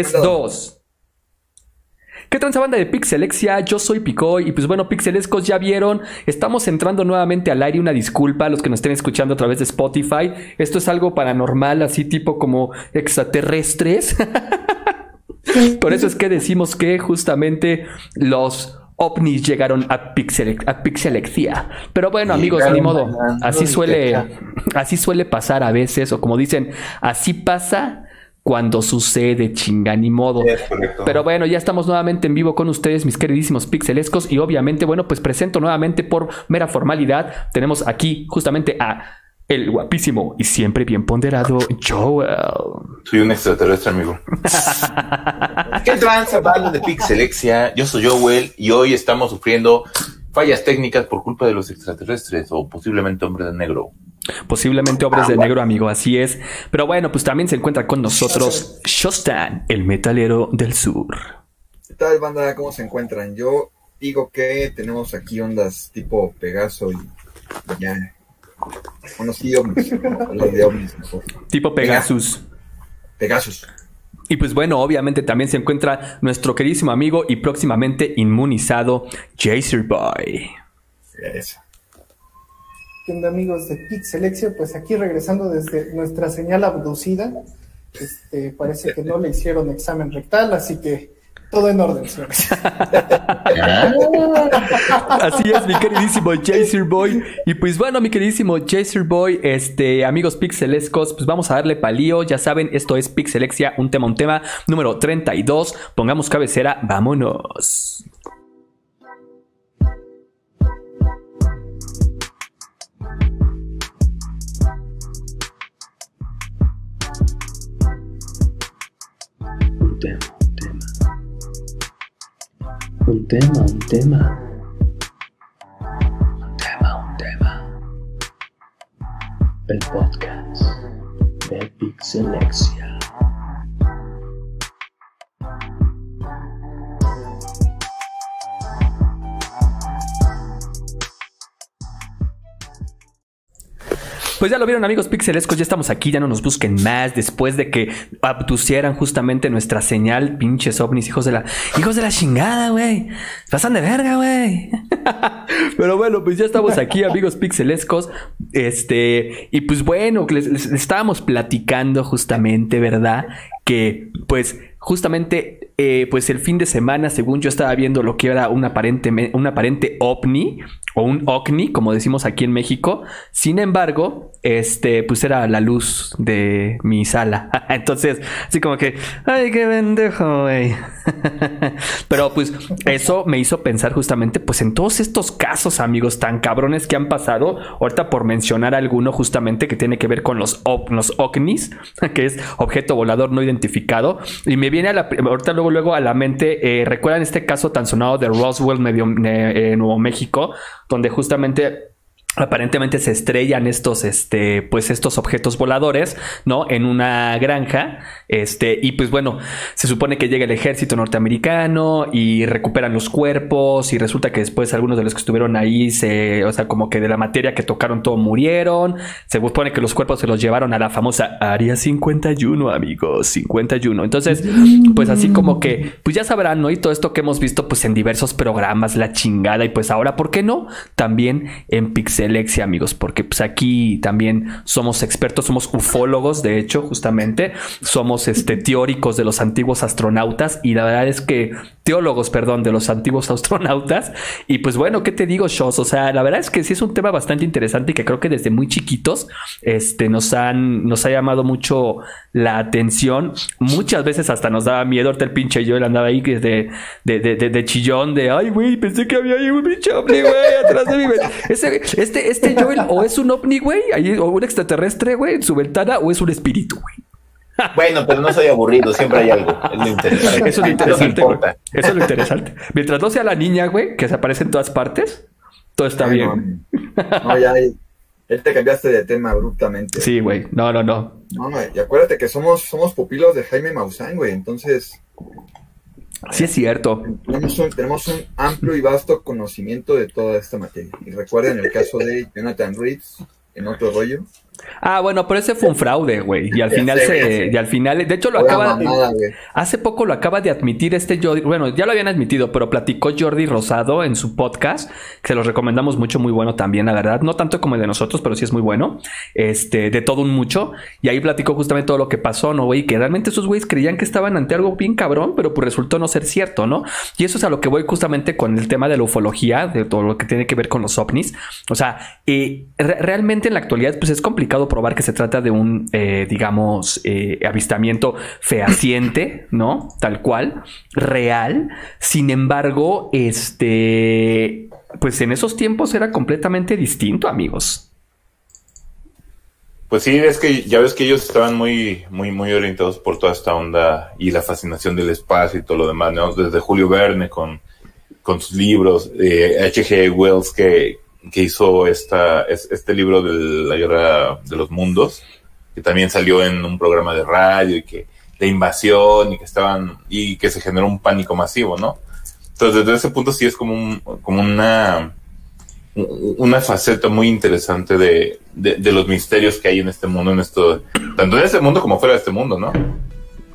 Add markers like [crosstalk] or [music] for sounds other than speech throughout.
Es dos. ¿Qué transa banda de Pixelexia? Yo soy Picoy y pues bueno, Pixelescos ya vieron, estamos entrando nuevamente al aire, una disculpa a los que nos estén escuchando a través de Spotify. Esto es algo paranormal, así tipo como extraterrestres. [laughs] Por eso es que decimos que justamente los ovnis llegaron a, Pixel, a Pixelexia. Pero bueno, amigos, ni modo. Así suele, así suele pasar a veces, o como dicen, así pasa cuando sucede, chinga, ni modo. Pero bueno, ya estamos nuevamente en vivo con ustedes, mis queridísimos pixelescos. Y obviamente, bueno, pues presento nuevamente por mera formalidad. Tenemos aquí justamente a el guapísimo y siempre bien ponderado Joel. Soy un extraterrestre, amigo. [laughs] ¿Qué tranza, banda de Pixelexia? Yo soy Joel y hoy estamos sufriendo fallas técnicas por culpa de los extraterrestres o posiblemente hombres de negro. Posiblemente obras de negro, amigo, así es. Pero bueno, pues también se encuentra con nosotros Shostan, el metalero del sur. ¿Qué tal, banda? ¿Cómo se encuentran? Yo digo que tenemos aquí ondas tipo Pegaso y ya. Conocido [laughs] de ovnis Tipo Pegasus. Pegasus. Y pues bueno, obviamente también se encuentra nuestro queridísimo amigo y próximamente inmunizado Jaser Boy. Eso amigos de Pixelexia? Pues aquí regresando desde nuestra señal abducida, este, parece que no le hicieron examen rectal, así que todo en orden, señores. [laughs] Así es, mi queridísimo Jaser Boy. Y pues bueno, mi queridísimo Jaser Boy, este, amigos pixelescos, pues vamos a darle palío. Ya saben, esto es Pixelexia, un tema, un tema, número 32. Pongamos cabecera, vámonos. Un tema, un tema. Un tema, un tema. El podcast de Pixelexia. Pues ya lo vieron amigos pixelescos, ya estamos aquí, ya no nos busquen más después de que abducieran justamente nuestra señal, pinches ovnis, hijos de la, hijos de la chingada, güey. Pasan de verga, güey. [laughs] Pero bueno, pues ya estamos aquí, amigos pixelescos. Este, y pues bueno, les, les estábamos platicando justamente, ¿verdad? Que pues justamente, eh, pues el fin de semana, según yo estaba viendo lo que era un aparente, un aparente ovni, o un OVNI, como decimos aquí en México. Sin embargo, este, pues era la luz de mi sala. [laughs] Entonces, así como que, ay, qué pendejo, güey. [laughs] Pero pues eso me hizo pensar justamente, pues en todos estos casos, amigos, tan cabrones que han pasado. Ahorita por mencionar alguno justamente que tiene que ver con los OVNIs, [laughs] que es objeto volador no identificado. Y me viene a la, ahorita luego, luego a la mente, eh, ¿recuerdan este caso tan sonado de Roswell, medio, eh, Nuevo México? donde justamente aparentemente se estrellan estos, este, pues estos objetos voladores, ¿no? En una granja, este, y pues bueno, se supone que llega el ejército norteamericano y recuperan los cuerpos y resulta que después algunos de los que estuvieron ahí se, o sea, como que de la materia que tocaron todo murieron, se supone que los cuerpos se los llevaron a la famosa Área 51, amigos, 51. Entonces, pues así como que, pues ya sabrán, ¿no? Y todo esto que hemos visto pues en diversos programas, la chingada, y pues ahora, ¿por qué no? También en Pixel Alexia, amigos, porque pues aquí también somos expertos, somos ufólogos, de hecho, justamente, somos este, teóricos de los antiguos astronautas y la verdad es que teólogos, perdón, de los antiguos [laughs] astronautas. Y pues bueno, ¿qué te digo, Shows? O sea, la verdad es que sí es un tema bastante interesante y que creo que desde muy chiquitos este, nos, han, nos ha llamado mucho la atención. Muchas veces hasta nos daba miedo. Ahorita el pinche yo andaba ahí de, de, de, chillón, de ay, güey, pensé que había ahí un pinche ovni, güey, atrás de mí. Ese, este, este Joel, o es un ovni, güey, o un extraterrestre, güey, en su ventana, o es un espíritu, güey. [laughs] Bueno, pero no soy aburrido, siempre hay algo. Es lo interesante. [laughs] Eso es lo interesante, Eso es lo interesante. Mientras no sea la niña, güey, que se aparece en todas partes, todo está bien. No, ya, él te cambiaste de tema abruptamente. Sí, güey. No, no, no. No, y acuérdate que somos, somos pupilos de Jaime Maussan, güey. Entonces. Sí, es cierto. Tenemos un, tenemos un amplio y vasto conocimiento de toda esta materia. Y recuerden el caso de Jonathan Reeves en otro rollo. Ah, bueno, pero ese fue un fraude, güey. Y al final se, y al final, de hecho lo acaba, mamada, güey. hace poco lo acaba de admitir este Jordi, bueno, ya lo habían admitido, pero platicó Jordi Rosado en su podcast, que se los recomendamos mucho, muy bueno también, la verdad, no tanto como el de nosotros, pero sí es muy bueno, este, de todo un mucho, y ahí platicó justamente todo lo que pasó, ¿no, güey? Que realmente esos güeyes creían que estaban ante algo bien cabrón, pero pues resultó no ser cierto, ¿no? Y eso es a lo que voy justamente con el tema de la ufología, de todo lo que tiene que ver con los ovnis, o sea, eh, re- realmente en la actualidad, pues es complicado probar que se trata de un, eh, digamos, eh, avistamiento fehaciente, [laughs] ¿no? Tal cual, real. Sin embargo, este, pues en esos tiempos era completamente distinto, amigos. Pues sí, es que ya ves que ellos estaban muy, muy, muy orientados por toda esta onda y la fascinación del espacio y todo lo demás, ¿no? Desde Julio Verne con, con sus libros, eh, H.G. Wells que, que hizo esta, es- este libro de la guerra de los mundos, que también salió en un programa de radio y que de invasión y que estaban, y que se generó un pánico masivo, ¿no? Entonces, desde ese punto sí es como un, como una, una faceta muy interesante de, de, de los misterios que hay en este mundo, en esto, tanto en este mundo como fuera de este mundo, ¿no?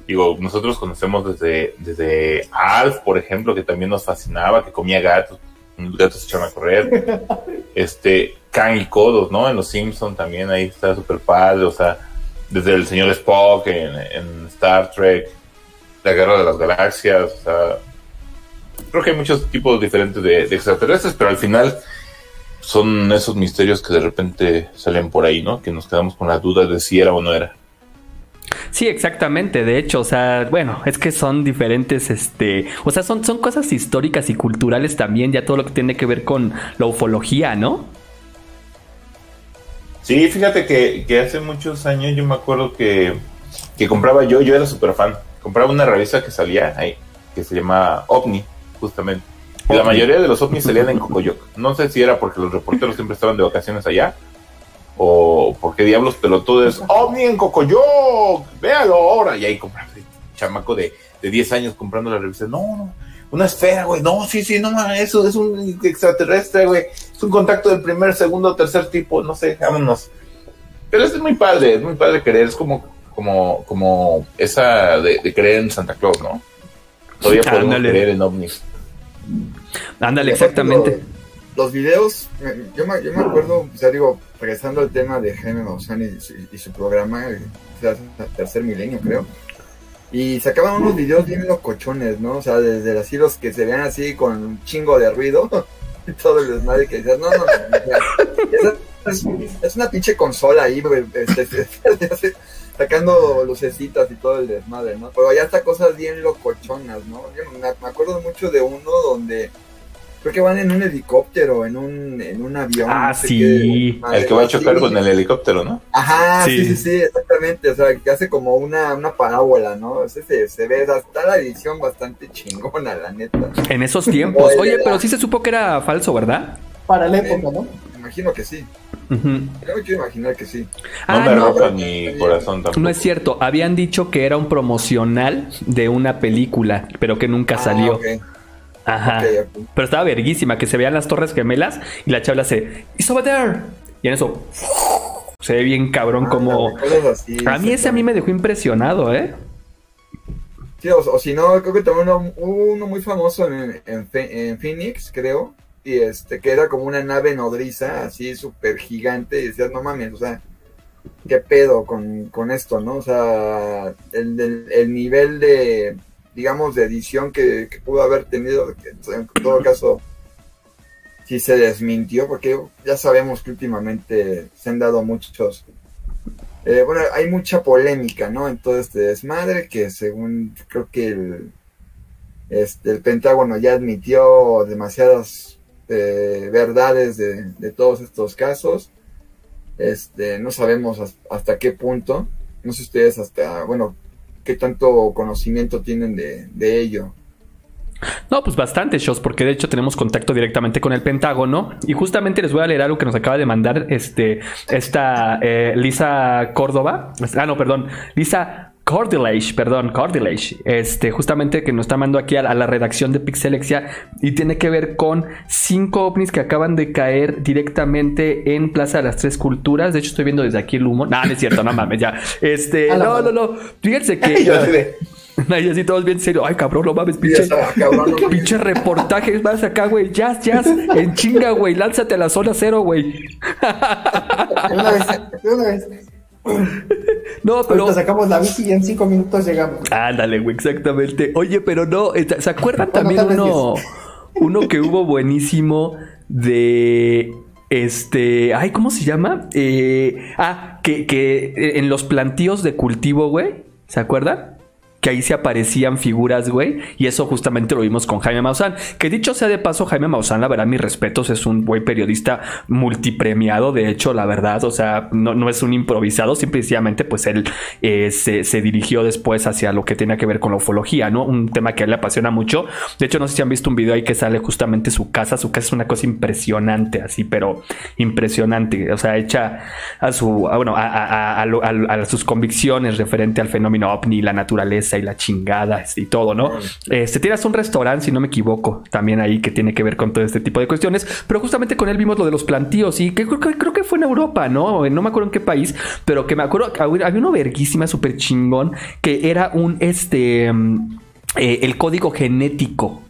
Digo, nosotros conocemos desde, desde Alf, por ejemplo, que también nos fascinaba, que comía gatos, los gatos se echaban a correr. [laughs] Este, Kang y Kodos, ¿no? En Los Simpson también ahí está súper padre, o sea, desde el señor Spock en, en Star Trek, la guerra de las galaxias, o sea, creo que hay muchos tipos diferentes de, de extraterrestres, pero al final son esos misterios que de repente salen por ahí, ¿no? Que nos quedamos con la duda de si era o no era. Sí, exactamente. De hecho, o sea, bueno, es que son diferentes, este, o sea, son, son cosas históricas y culturales también, ya todo lo que tiene que ver con la ufología, ¿no? Sí, fíjate que, que hace muchos años yo me acuerdo que, que compraba yo, yo era súper fan, compraba una revista que salía ahí, que se llama OVNI, justamente. Y la mayoría de los ovnis salían en [laughs] Cocoyoc. No sé si era porque los reporteros siempre estaban de vacaciones allá, o por qué diablos, es OVNI en Cocoyoc, véalo ahora. Y ahí compraba, chamaco de, de 10 años comprando la revista. No, no, una esfera, güey. No, sí, sí, no, eso es un extraterrestre, güey. Es un contacto del primer, segundo, tercer tipo, no sé, vámonos. Pero es muy padre, es muy padre creer, es como, como, como esa de, de creer en Santa Claus, ¿no? Todavía [laughs] podemos Ándale. creer en ovnis. Ándale, exactamente. Los, videos, yo me, yo me acuerdo, o sea, digo, regresando al tema de Jaime Maussan y, su- y su programa, eh, tercer milenio, creo. Y sacaban unos videos bien locochones, ¿no? O sea, desde así los que se vean así con un chingo de ruido [laughs] y todo el desmadre que decías, no, no, no, no, es, es una pinche consola ahí, güey, este, este, sacando lucecitas y todo el desmadre, ¿no? Pero ya hasta cosas bien locochonas, ¿no? Yo me, me acuerdo mucho de uno donde creo que van en un helicóptero, en un, en un avión. Ah, no sé sí. qué El que va a chocar con el helicóptero, ¿no? Ajá, sí. Sí. sí, sí, exactamente. O sea, que hace como una, una parábola, ¿no? Ese se, se ve, está la edición bastante chingona, la neta. En esos tiempos. Oye, pero sí se supo que era falso, ¿verdad? Para la época, ¿no? Me imagino que sí. Ujú. Yo me quiero imaginar que sí. No Ah, me no. ni corazón tampoco. No es cierto, habían dicho que era un promocional de una película, pero que nunca Ah, salió. Ajá. Pero estaba verguísima, que se vean las torres gemelas y la chabla hace, It's over there. Y en eso, se ve bien cabrón como... Ah, así, A mí ese a mí me dejó impresionado, ¿eh? Sí, o, o si no, creo que también uno, hubo uno muy famoso en, en, Phoenix, creo, y este, que era como una nave nodriza, así súper gigante, y decías, no mames, o sea, qué pedo con, con esto, ¿no? O sea, el, el, el nivel de, digamos, de edición que, que pudo haber tenido, en todo caso, sí se desmintió, porque ya sabemos que últimamente se han dado muchos eh, bueno, hay mucha polémica, ¿no? En todo este desmadre que según creo que el, este, el Pentágono ya admitió demasiadas eh, verdades de, de todos estos casos. Este, no sabemos has- hasta qué punto. No sé ustedes hasta, bueno, qué tanto conocimiento tienen de, ello. No, pues bastante shows, porque de hecho tenemos contacto directamente con el Pentágono. Y justamente les voy a leer algo que nos acaba de mandar este, esta eh, Lisa Córdoba. Ah, no, perdón. Lisa Cordillage, perdón, Cordillage, este, justamente que nos está mandando aquí a, la- a la redacción de Pixelexia y tiene que ver con cinco ovnis que acaban de caer directamente en Plaza de las Tres Culturas. De hecho, estoy viendo desde aquí el humo. No, no es cierto, no mames, ya. Este, no, no, madre. no. Fíjense Y que. [laughs] yo Ahí así todos bien serio. Ay, cabrón, no mames, pinche. cabrón, no. Pinche reportajes más acá, güey. Jazz, jazz. En chinga, güey. Lánzate a la zona cero, güey. Una vez, una vez. No, pero. Ahorita sacamos la bici y en cinco minutos llegamos. Ándale, güey, exactamente. Oye, pero no, ¿se acuerdan también uno, [laughs] uno que hubo buenísimo de este, ay, ¿cómo se llama? Eh, ah, que, que eh, en los plantíos de cultivo, güey, ¿se acuerdan? Que ahí se aparecían figuras, güey. Y eso justamente lo vimos con Jaime Maussan. Que dicho sea de paso, Jaime Maussan, la verdad, mis respetos, es un buen periodista multipremiado. De hecho, la verdad, o sea, no, no es un improvisado. Simplemente, pues él eh, se, se dirigió después hacia lo que tenía que ver con la ufología, ¿no? Un tema que a él le apasiona mucho. De hecho, no sé si han visto un video ahí que sale justamente su casa. Su casa es una cosa impresionante, así, pero impresionante. O sea, hecha a su, bueno, a, a- a sus convicciones referente al fenómeno ovni, la naturaleza y la chingada y todo, ¿no? Este, tienes un restaurante, si no me equivoco, también ahí que tiene que ver con todo este tipo de cuestiones, pero justamente con él vimos lo de los plantíos y que creo, que- fue en Europa, ¿no? No me acuerdo en qué país, pero que me acuerdo, había uno verguísima, súper chingón, que era un, este, mm, eh, el código genético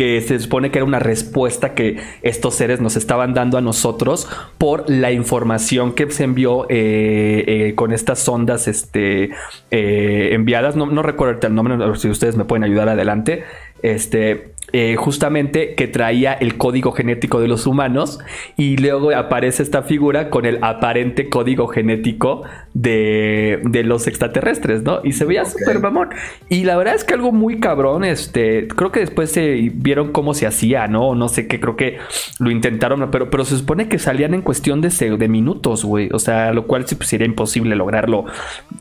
que se supone que era una respuesta que estos seres nos estaban dando a nosotros por la información que se envió eh, eh, con estas sondas este, eh, enviadas. No, no recuerdo el nombre, si ustedes me pueden ayudar adelante. Este, eh, justamente que traía el código genético de los humanos y luego aparece esta figura con el aparente código genético de, de los extraterrestres, ¿no? Y se veía Ok. súper mamón. Y la verdad es que algo muy cabrón, este, creo que después se vieron cómo se hacía, ¿no? No sé qué, creo que lo intentaron, pero, pero se supone que salían en cuestión de, de minutos, güey. O sea, lo cual sí pues, sería imposible lograrlo,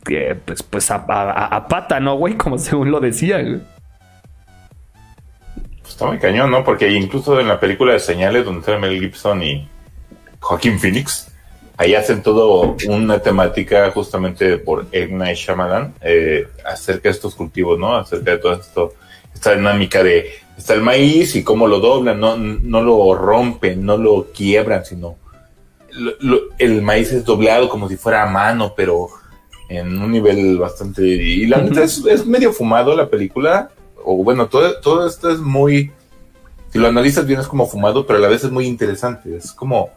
eh, pues, pues a, a- a pata, ¿no, güey? [laughs] Como según lo decía, güey. Está muy cañón, ¿no? Porque incluso en la película de Señales, donde está Mel Gibson y Joaquín Phoenix, ahí hacen todo una temática justamente por M. Night Shyamalan eh, acerca de estos cultivos, ¿no? Acerca de todo esto, esta dinámica de está el maíz y cómo lo doblan, no, no lo rompen, no lo quiebran, sino lo- lo- el maíz es doblado como si fuera a mano, pero en un nivel bastante... Y la neta es, es medio fumado la película, o bueno, todo, todo esto es muy... Si lo analizas bien es como fumado, pero a la vez es muy interesante, es como...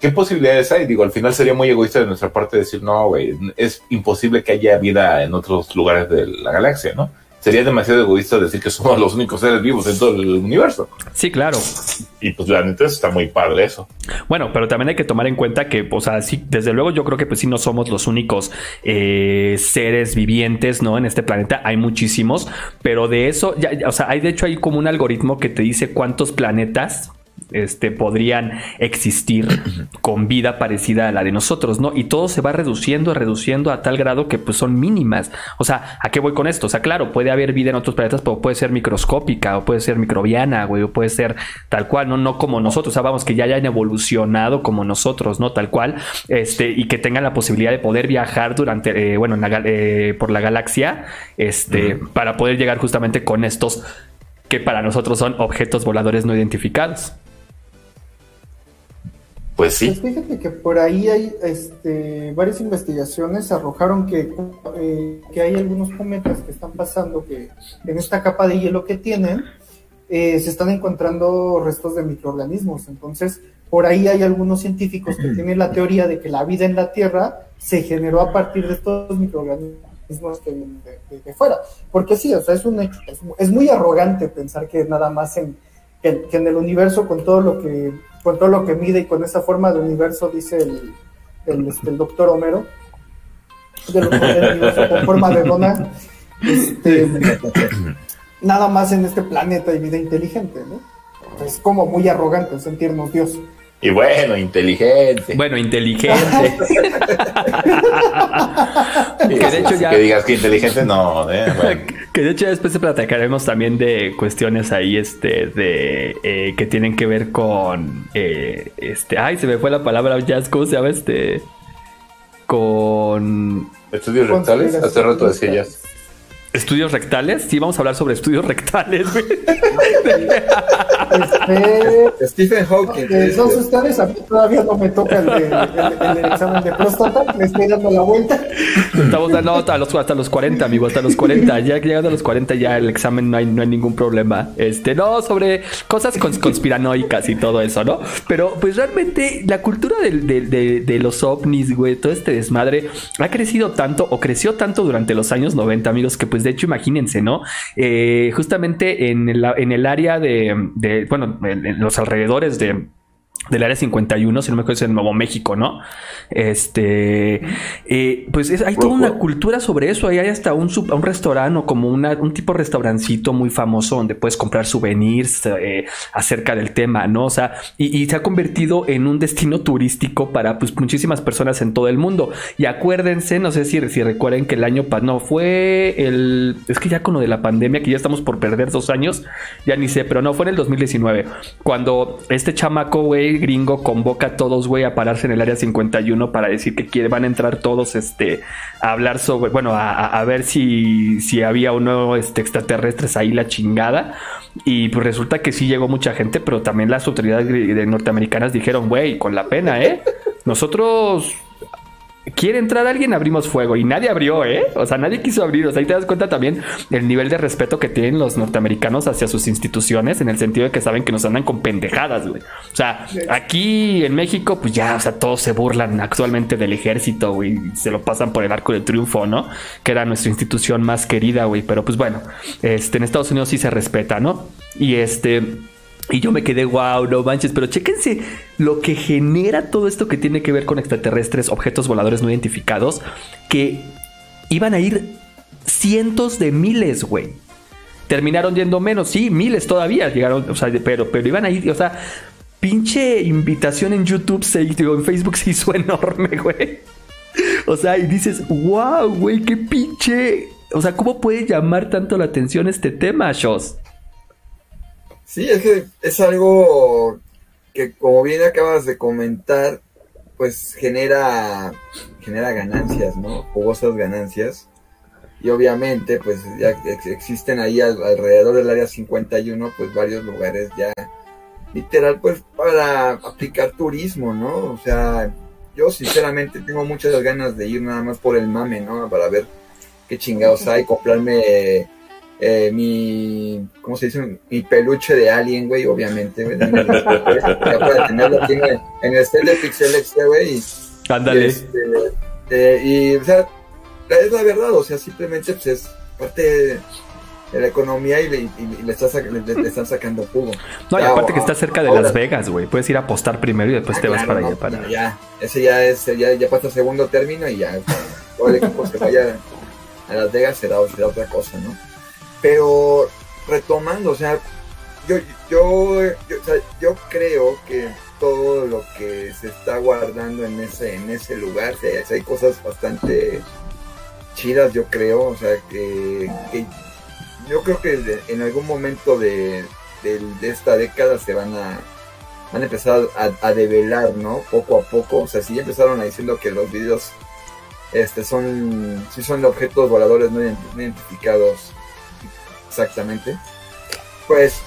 ¿Qué posibilidades hay? Digo, al final sería muy egoísta de nuestra parte decir, no, güey, es imposible que haya vida en otros lugares de la galaxia, ¿no? Sería demasiado egoísta decir que somos [laughs] los únicos seres vivos en todo el universo. Sí, claro. Y pues la neta está muy padre eso. Bueno, pero también hay que tomar en cuenta que, o sea, sí, desde luego yo creo que pues sí no somos los únicos eh, seres vivientes, ¿no? En este planeta hay muchísimos, pero de eso, ya, ya, o sea, hay de hecho hay como un algoritmo que te dice cuántos planetas este, podrían existir con vida parecida a la de nosotros, ¿no? Y todo se va reduciendo, reduciendo a tal grado que pues son mínimas. O sea, ¿a qué voy con esto? O sea, claro, puede haber vida en otros planetas, pero puede ser microscópica o puede ser microbiana, güey, o puede ser tal cual, no, no como nosotros. O sea, vamos, que ya hayan evolucionado como nosotros, ¿no? Tal cual, este, y que tengan la posibilidad de poder viajar durante, eh, bueno, en la gal- eh, por la galaxia, este, para poder llegar justamente con estos que para nosotros son objetos voladores no identificados. Pues sí. Pues fíjate que por ahí hay este, varias investigaciones arrojaron que, eh, que hay algunos cometas que están pasando que en esta capa de hielo que tienen eh, se están encontrando restos de microorganismos. Entonces, por ahí hay algunos científicos que tienen la teoría de que la vida en la Tierra se generó a partir de estos microorganismos que vienen de, de- de fuera. Porque sí, o sea, es un hecho. Es, mu- es muy arrogante pensar que nada más en, que, que en el universo con todo lo que con todo lo que mide y con esa forma de universo dice el, el, este, el doctor Homero. Del universo con forma de dona. Este, nada más en este planeta hay vida inteligente ¿no? es como muy arrogante sentirnos Dios Y bueno, inteligente. Bueno, inteligente. [laughs] Que de hecho ya- Que digas que inteligente, no. ¿eh? Bueno. [laughs] Que de hecho después te platicaremos también de cuestiones ahí, este, de eh, que tienen que ver con, eh, este, ay, se me fue la palabra, ya, ¿cómo se llama este? con ¿Estudios rectales? Hace rato decía ya. Estudios rectales. Sí, vamos a hablar sobre estudios rectales, güey. Este, Stephen Hawking. eh, dice, dos ustedes, a mí todavía no me toca el, el- el examen de próstata, le estoy dando la vuelta. Estamos dando hasta los, hasta los 40, amigo, hasta los 40. Ya llegando a los 40 ya el examen no hay, no hay ningún problema. Este, no, sobre cosas cons- conspiranoicas y todo eso, ¿no? Pero pues realmente la cultura del- del- de, de los ovnis, güey, todo este desmadre ha crecido tanto o creció tanto durante los años 90, amigos, que pues de hecho imagínense, ¿no? Eh, justamente en el, en el área de, bueno, en, en los alrededores de del área 51, si no me acuerdo, es en Nuevo México, ¿no? Este, eh, pues es- hay toda una cultura sobre eso. Ahí hay hasta un, sub- un restaurante o como una- un tipo de restaurancito muy famoso donde puedes comprar souvenirs eh, acerca del tema, ¿no? O sea, y, y se ha convertido en un destino turístico para pues muchísimas personas en todo el mundo. Y acuérdense, no sé si, si recuerden que el año pasado, no, fue el, es que ya con lo de la pandemia, que ya estamos por perder dos años, ya ni sé, pero no, fue en el 2019, cuando este chamaco, güey, gringo, convoca a todos, güey, a pararse en el área 51 para decir que quiere, van a entrar todos, este, a hablar sobre, bueno, a, ver si, si había uno, este, extraterrestres ahí la chingada. Y pues resulta que sí llegó mucha gente, pero también las autoridades norteamericanas dijeron, güey, con la pena, ¿eh? Nosotros quiere entrar alguien, abrimos fuego. Y nadie abrió, ¿eh? O sea, nadie quiso abrir. O sea, ahí te das cuenta también el nivel de respeto que tienen los norteamericanos hacia sus instituciones, en el sentido de que saben que nos andan con pendejadas, güey. O sea, aquí en México, pues ya, o sea, todos se burlan actualmente del ejército, güey. Se lo pasan por el arco del triunfo, ¿no? Que era nuestra institución más querida, güey. Pero pues bueno, este, en Estados Unidos sí se respeta, ¿no? Y este. Y yo me quedé, wow, no manches, pero chéquense lo que genera todo esto que tiene que ver con extraterrestres, objetos voladores no identificados, que iban a ir cientos de miles, güey. Terminaron yendo menos, sí, miles todavía llegaron, o sea, pero, pero iban a ir, o sea, pinche invitación en YouTube, se, digo, en Facebook se hizo [laughs] enorme, güey. O sea, y dices, wow, güey, qué pinche. O sea, ¿cómo puede llamar tanto la atención este tema, Shoss? Sí, es que es algo que como bien acabas de comentar, pues genera, genera ganancias, ¿no? Jugosas ganancias. Y obviamente, pues ya ex- existen ahí al- alrededor del área 51, pues varios lugares ya, literal, pues para aplicar turismo, ¿no? O sea, yo sinceramente tengo muchas ganas de ir nada más por el mame, ¿no? Para ver qué chingados hay, comprarme eh, mi, ¿cómo se dice? Mi peluche de alien, güey, obviamente, güey. [laughs] Ya para tenerlo aquí en el, en el de Pixelexia, güey. y- Ándale. y, este, eh, y, o sea, es la verdad, o sea, simplemente pues es parte de la economía y le, y- le, está sac- le- le están sacando jugo. No, y aparte o- que está cerca de ahora- Las Vegas, güey. Puedes ir a apostar primero y después Ah, te vas para no, allá. Para... no, ya, ese ya es, ya, ya pasa segundo término y ya, o sea, todo el equipo se vaya a Las Vegas será, será otra cosa, ¿no? Pero retomando, o sea, yo, yo, yo, creo que todo lo que se está guardando en ese, en ese lugar, o hay cosas bastante chidas, yo creo, o sea, que, yo creo que en algún momento de, de- esta década se van a van a empezar a, a develar, ¿no? Poco a poco, o sea, si ya empezaron a diciendo que los videos este son sí son objetos voladores no identificados exactamente, pues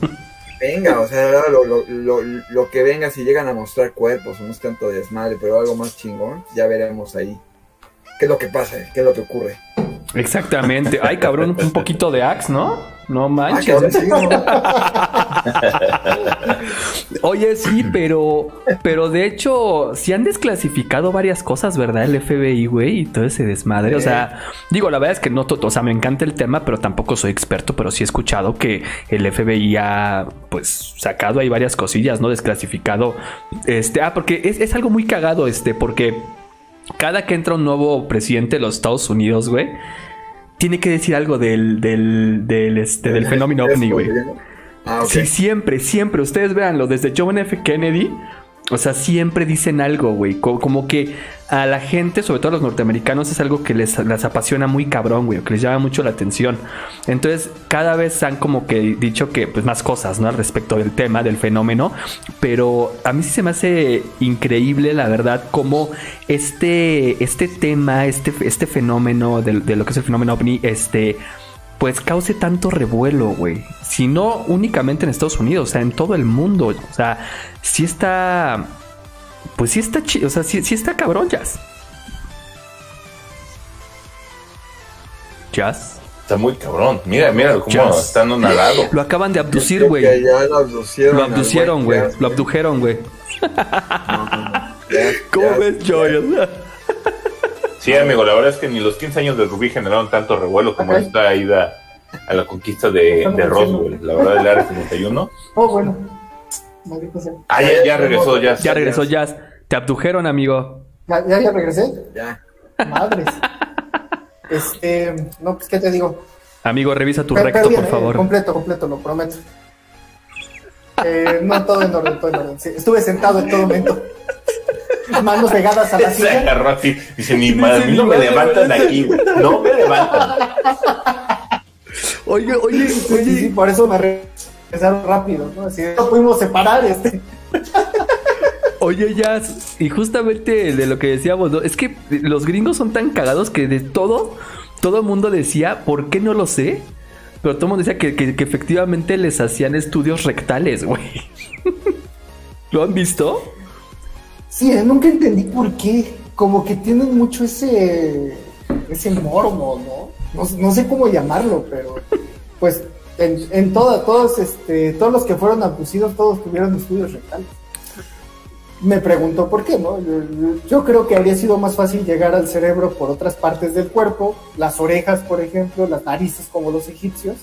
[laughs] venga, o sea, lo, lo, lo, lo que venga, si llegan a mostrar cuerpos, o no es tanto desmadre, pero algo más chingón, ya veremos ahí qué es lo que pasa, qué es lo que ocurre. Exactamente. Ay, cabrón, un poquito de Axe, ¿no? No manches. sí, ¿no? [laughs] Oye, sí, pero, pero de hecho, sí han desclasificado varias cosas, ¿verdad? El FBI, güey, y todo ese desmadre. O sea, digo, la verdad es que no, o sea, me encanta el tema, pero tampoco soy experto, pero sí he escuchado que el FBI ha, pues, sacado ahí varias cosillas, ¿no? Desclasificado. Este, ah, porque es, es algo muy cagado, este, porque cada que entra un nuevo presidente de los Estados Unidos, güey, tiene que decir algo del, del, del, este, del fenómeno ovni, güey. Ah, ok. Sí, siempre, siempre. Ustedes véanlo, desde John F. Kennedy O sea, siempre dicen algo, güey. Co- Como que a la gente, sobre todo a los norteamericanos, es algo que les, les apasiona muy cabrón, güey. o Que les llama mucho la atención. Entonces, cada vez han como que dicho que, pues, más cosas, ¿no? Al respecto del tema, del fenómeno. Pero a mí sí se me hace increíble, la verdad, cómo este, este tema, este, este fenómeno de, de lo que es el fenómeno ovni, este pues cause tanto revuelo, güey. Si no únicamente en Estados Unidos, o sea, en todo el mundo. O sea, sí está. Pues sí está chido, o sea, sí, sí está cabrón, Jazz. Jazz. Está muy cabrón. Mira, mira cómo Jazz. están un al lado. Lo acaban de abducir, güey. lo abducieron. Güey. Lo abdujeron, güey. No, no, no. [laughs] ¿Cómo Jazz, ves, Joy? Sí, amigo, la verdad es que ni los 15 años de Rubí generaron tanto revuelo como Ok. esta ida a la conquista de, de Roswell, la verdad, del Área 51. [laughs] Oh, bueno. Maldito sea. Ah, ya, ya regresó, ya. Ya regresó Jazz. Te abdujeron, amigo. ¿Ya, ya, ya regresé? Ya. Madres. [laughs] Este, no, pues, ¿qué te digo? Amigo, revisa tu Pero- recto, pero bien, por eh, favor. completo, completo, lo prometo. Eh, no, todo en orden, todo en orden. Sí, estuve sentado en todo momento. [laughs] Manos pegadas a la Se silla. agarró así. Dice, ni madre, a mí no me levantan de aquí, güey. No me levantan. Oye, oye, Sí, sí, sí, oye. por eso me regresaron rápido, ¿no? Así no pudimos separar este. Oye, Jazz, y justamente de lo que decíamos, ¿no? Es que los gringos son tan cagados que de todo, todo el mundo decía, ¿por qué no lo sé? Pero todo el mundo decía que, que- que efectivamente les hacían estudios rectales, güey. [laughs] ¿Lo han visto? Sí, eh, nunca entendí por qué. Como que tienen mucho ese ese morbo, ¿no? No, no sé cómo llamarlo, pero pues en, en toda, todos, este, todos los que fueron abducidos, todos tuvieron estudios rectales. Me pregunto por qué, ¿no? Yo, creo que habría sido más fácil llegar al cerebro por otras partes del cuerpo, las orejas, por ejemplo, las narices como los egipcios.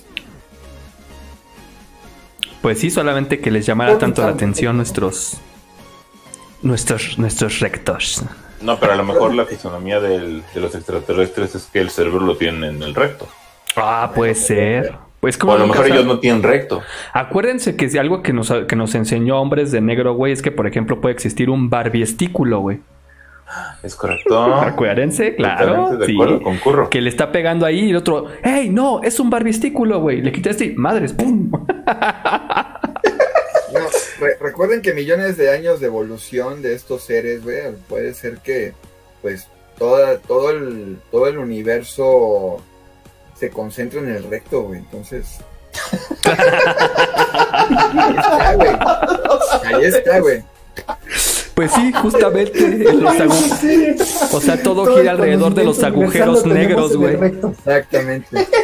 Pues sí, solamente que les llamara tanto la atención nuestros, nuestros, nuestros rectos. No, pero a lo mejor la fisonomía del- de los extraterrestres es que el cerebro lo tienen en el recto. Ah, puede ser. Pues O como a lo mejor ellos no tienen recto. Acuérdense que si algo que nos, que nos enseñó Hombres de Negro, güey, es que, por ejemplo, puede existir un barbiestículo, güey. Es correcto. [laughs] Acuérdense, claro. De sí. acuerdo, concurro. Que le está pegando ahí y el otro, ¡Ey, no! Es un barbiestículo, güey. Le quitaste y madres, ¡pum! [laughs] Re- recuerden que millones de años de evolución de estos seres, güey, puede ser que, pues, toda, todo el, todo el universo se concentra en el recto, güey. Entonces. Ahí está, güey. Ahí está, güey. Pues sí, justamente. [laughs] en los agu- O sea, todo, Todo gira alrededor de los agujeros negros, güey. Exactamente. [laughs]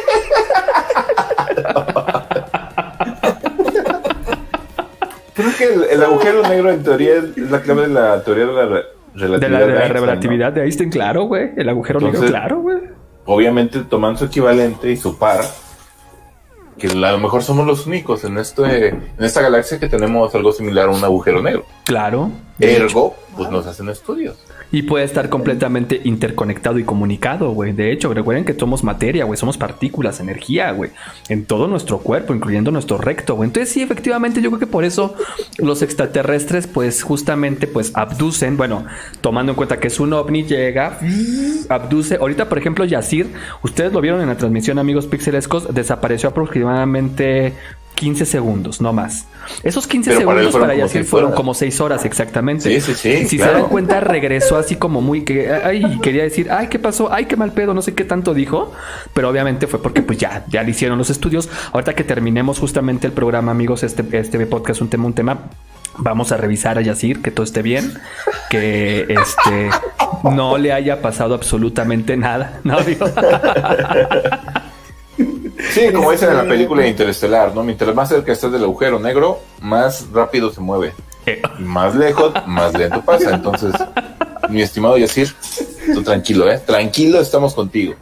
Creo que el, el agujero negro en teoría es la clave de la teoría de la re- De relatividad. la, de la Einstein, ¿no? relatividad de Einstein, claro, güey. El agujero negro, claro, güey. Obviamente tomando su equivalente y su par, que a lo mejor somos los únicos en este en esta galaxia que tenemos algo similar a un agujero negro. Claro. Ergo, pues nos hacen estudios. Y puede estar completamente interconectado y comunicado, güey. De hecho, recuerden que somos materia, güey. Somos partículas, energía, güey. En todo nuestro cuerpo, incluyendo nuestro recto, güey. Entonces, sí, efectivamente, yo creo que por eso los extraterrestres, pues, justamente, pues, abducen. Bueno, tomando en cuenta que es un ovni, llega, abduce. Ahorita, por ejemplo, Yacir, ustedes lo vieron en la transmisión, amigos pixelescos, desapareció aproximadamente 15 segundos, no más. Esos 15 Pero para él segundos para Yacir fueron como 6 horas, exactamente. Sí, sí, sí, Si claro. se dan cuenta, regresó así como muy que, ay, quería decir, ay, ¿qué pasó? Ay, qué mal pedo, no sé qué tanto dijo, pero obviamente fue porque pues ya, ya le hicieron los estudios. Ahorita que terminemos justamente el programa, amigos, este, este podcast, un tema, un tema, vamos a revisar a Yacir, que todo esté bien, que este no le haya pasado absolutamente nada, ¿no? [laughs] Digo, Sí, como dicen en la película de Interestelar, ¿no? Mientras más cerca estás del agujero negro, más rápido se mueve. Y más lejos, más lento pasa. Entonces, mi estimado Yacir, tú tranquilo, ¿eh? Tranquilo, estamos contigo.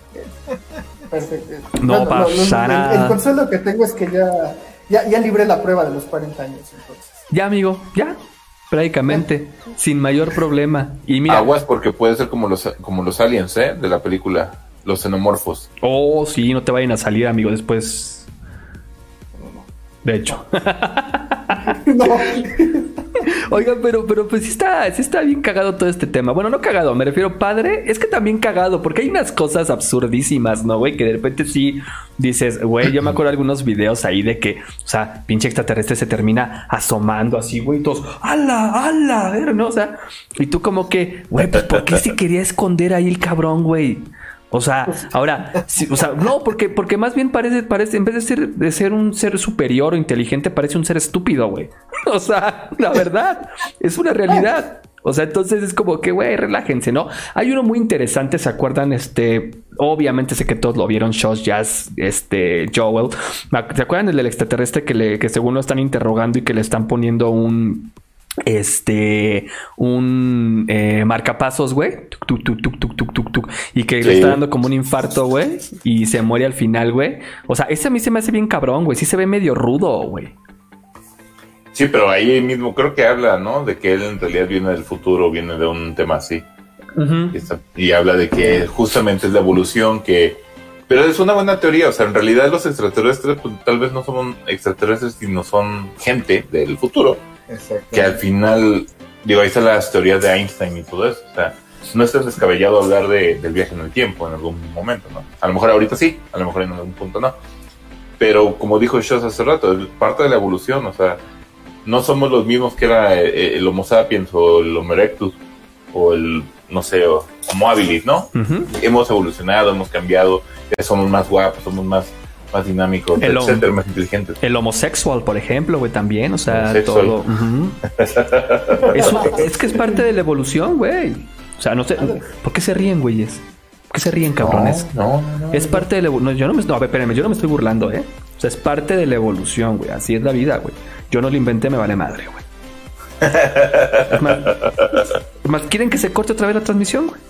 Perfecto. No pasa el-. El, consuelo que tengo es que ya, ya, ya libré la prueba de los 40 años. Entonces. ya, amigo, ya, prácticamente, sin mayor problema. Y mira, Aguas porque puede ser como los, como los aliens, ¿eh? De la película, los xenomorfos. Oh, sí, no te vayan a salir, amigo, después. De hecho. [laughs] No. Oigan, pero, pero pues sí está, sí está bien cagado todo este tema. Bueno, no cagado, me refiero padre. Es que también cagado, porque hay unas cosas absurdísimas, ¿no, güey? Que de repente sí dices, güey, yo me acuerdo de algunos videos ahí de que, o sea, pinche extraterrestre se termina asomando así, güey, todos, ¡ala, ala! ¿no? O sea, y tú como que, güey, pues ¿por qué se quería esconder ahí el cabrón, güey? O sea, ahora, o sea, no, porque, porque más bien parece, parece, en vez de ser, de ser un ser superior o inteligente, parece un ser estúpido, güey. [laughs] O sea, la verdad, es una realidad. O sea, entonces es como que, güey, relájense, ¿no? Hay uno muy interesante, ¿se acuerdan? Este, obviamente sé que todos lo vieron, Shosh Jazz, este, Joel. ¿Se acuerdan del extraterrestre que, le, que según lo están interrogando y que le están poniendo un, este un eh, marcapasos, güey, Tuc, tuc, tuc, y que le está dando como un infarto, güey, y se muere al final, güey. O sea, ese a mí se me hace bien cabrón, güey. Sí se ve medio rudo, güey. Sí, pero ahí mismo creo que habla, ¿no? De que él en realidad viene del futuro, viene de un tema así. Ujú. Y, está- y habla de que justamente es la evolución que... Pero es una buena teoría, o sea, en realidad los extraterrestres pues, tal vez no son extraterrestres, sino son gente del futuro, Exacto. que al final, digo, ahí están las teorías de Einstein y todo eso, o sea, no es tan descabellado hablar de- del viaje en el tiempo en algún momento, ¿no? A lo mejor ahorita sí, a lo mejor en algún punto no. Pero como dijo Shosh hace rato, es parte de la evolución, o sea, no somos los mismos que era eh, el Homo sapiens o el Homo erectus o el, no sé, o Homo habilis, ¿no? Ujú. Hemos evolucionado, hemos cambiado, somos más guapos, somos más, más dinámicos, El etcétera, más inteligentes. El homosexual, por ejemplo, güey, también. O sea, Homosexual. todo. [laughs] Eso- es que es parte de la evolución, güey. O sea, no sé. ¿Por qué se ríen, güeyes? ¿Por qué se ríen, cabrones? No, no, no. Es parte de la evolución. yo no me, no, a ver, espérenme, yo no me estoy burlando, ¿eh? O sea, es parte de la evolución, güey. Así es la vida, güey. Yo no lo inventé, me vale madre, güey. Es más, es más, ¿quieren que se corte otra vez la transmisión, güey?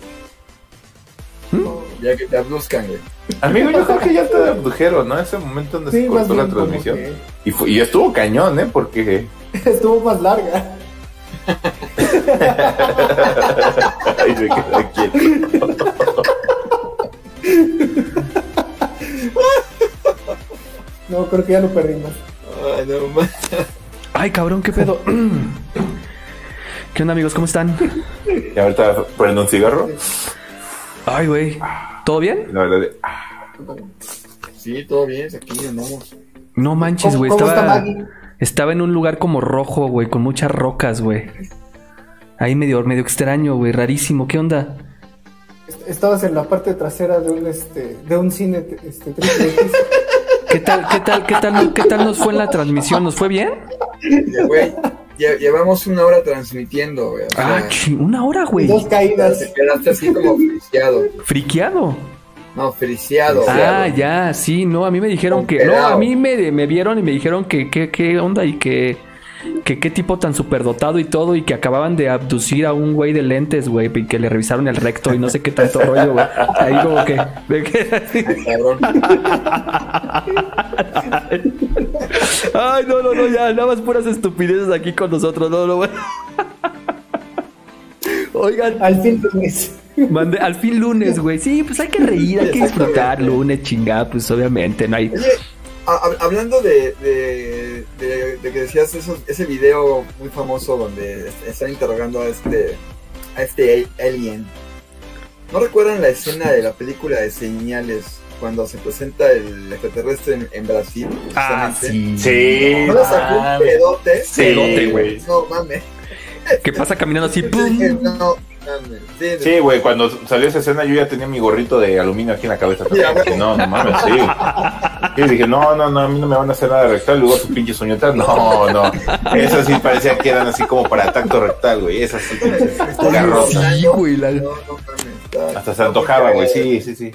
Ya que te abduzcan, güey. Amigo, yo creo que ya te abdujeron, ¿no? Ese momento donde Sí, se cortó la transmisión. que Y, fue- y estuvo cañón, ¿eh? Porque... [laughs] estuvo más larga. [laughs] Ay, se quedó quieto. [laughs] No, creo que ya lo perdimos. Ay, no más. Ay, cabrón, qué pedo. ¿Qué onda, amigos? ¿Cómo están? Y ahorita prendo un cigarro. Ay, güey. ¿Todo bien? La verdad, de- Sí, todo bien, aquí andamos. No manches, ¿Cómo, güey. Estaba, estaba en un lugar como rojo, güey, con muchas rocas, güey. Ahí medio, medio extraño, güey, rarísimo. ¿Qué onda? Est- Estabas en la parte trasera de un este de un cine este triple X. ¿Qué tal, qué tal, qué tal, qué tal nos fue en la transmisión? ¿Nos fue bien? Güey, lle- llevamos una hora transmitiendo, güey. sea, Ah, una hora, güey. Dos caídas. te quedaste así como friciado. Friqueado. No, friciado. Ah, ya, sí, no, a mí me dijeron que. No, a mí me, me vieron y me dijeron que que- qué onda y que. Que qué tipo tan superdotado y todo, y que acababan de abducir a un güey de lentes, güey, y que le revisaron el recto y no sé qué tanto rollo, güey. Ahí como que. Ay, no, no, no, ya, nada más puras estupideces aquí con nosotros, no, no, güey. Oigan, Al fin lunes. mandé, al fin lunes, güey. Sí, pues hay que reír, hay que disfrutar lunes, chingada, pues obviamente, no hay. Hab- hablando de, de, de- de que decías eso, ese video muy famoso donde est- están interrogando a este, a este alien. ¿No recuerdan la escena de la película de Señales cuando se presenta el extraterrestre en, en Brasil? Ah, justamente? Sí. ¿No le sacó un mames. pedote? Sí, Pedote, güey. No mames. ¿Qué pasa caminando así? [laughs] ¡pum! dije, No mames. Sí, Sí, güey, cuando salió esa escena yo ya tenía mi gorrito de aluminio aquí en la cabeza. Dije, no, no mames, sí. Y dije, no, no, no, a mí no me van a hacer nada rectal. Luego sus pinches uñotas, no, no. Esas sí parecía que eran así como para tacto rectal, güey. Esas sí, pinches garrosas. Sí, güey. la- Hasta se antojaba, güey, sí, sí, sí.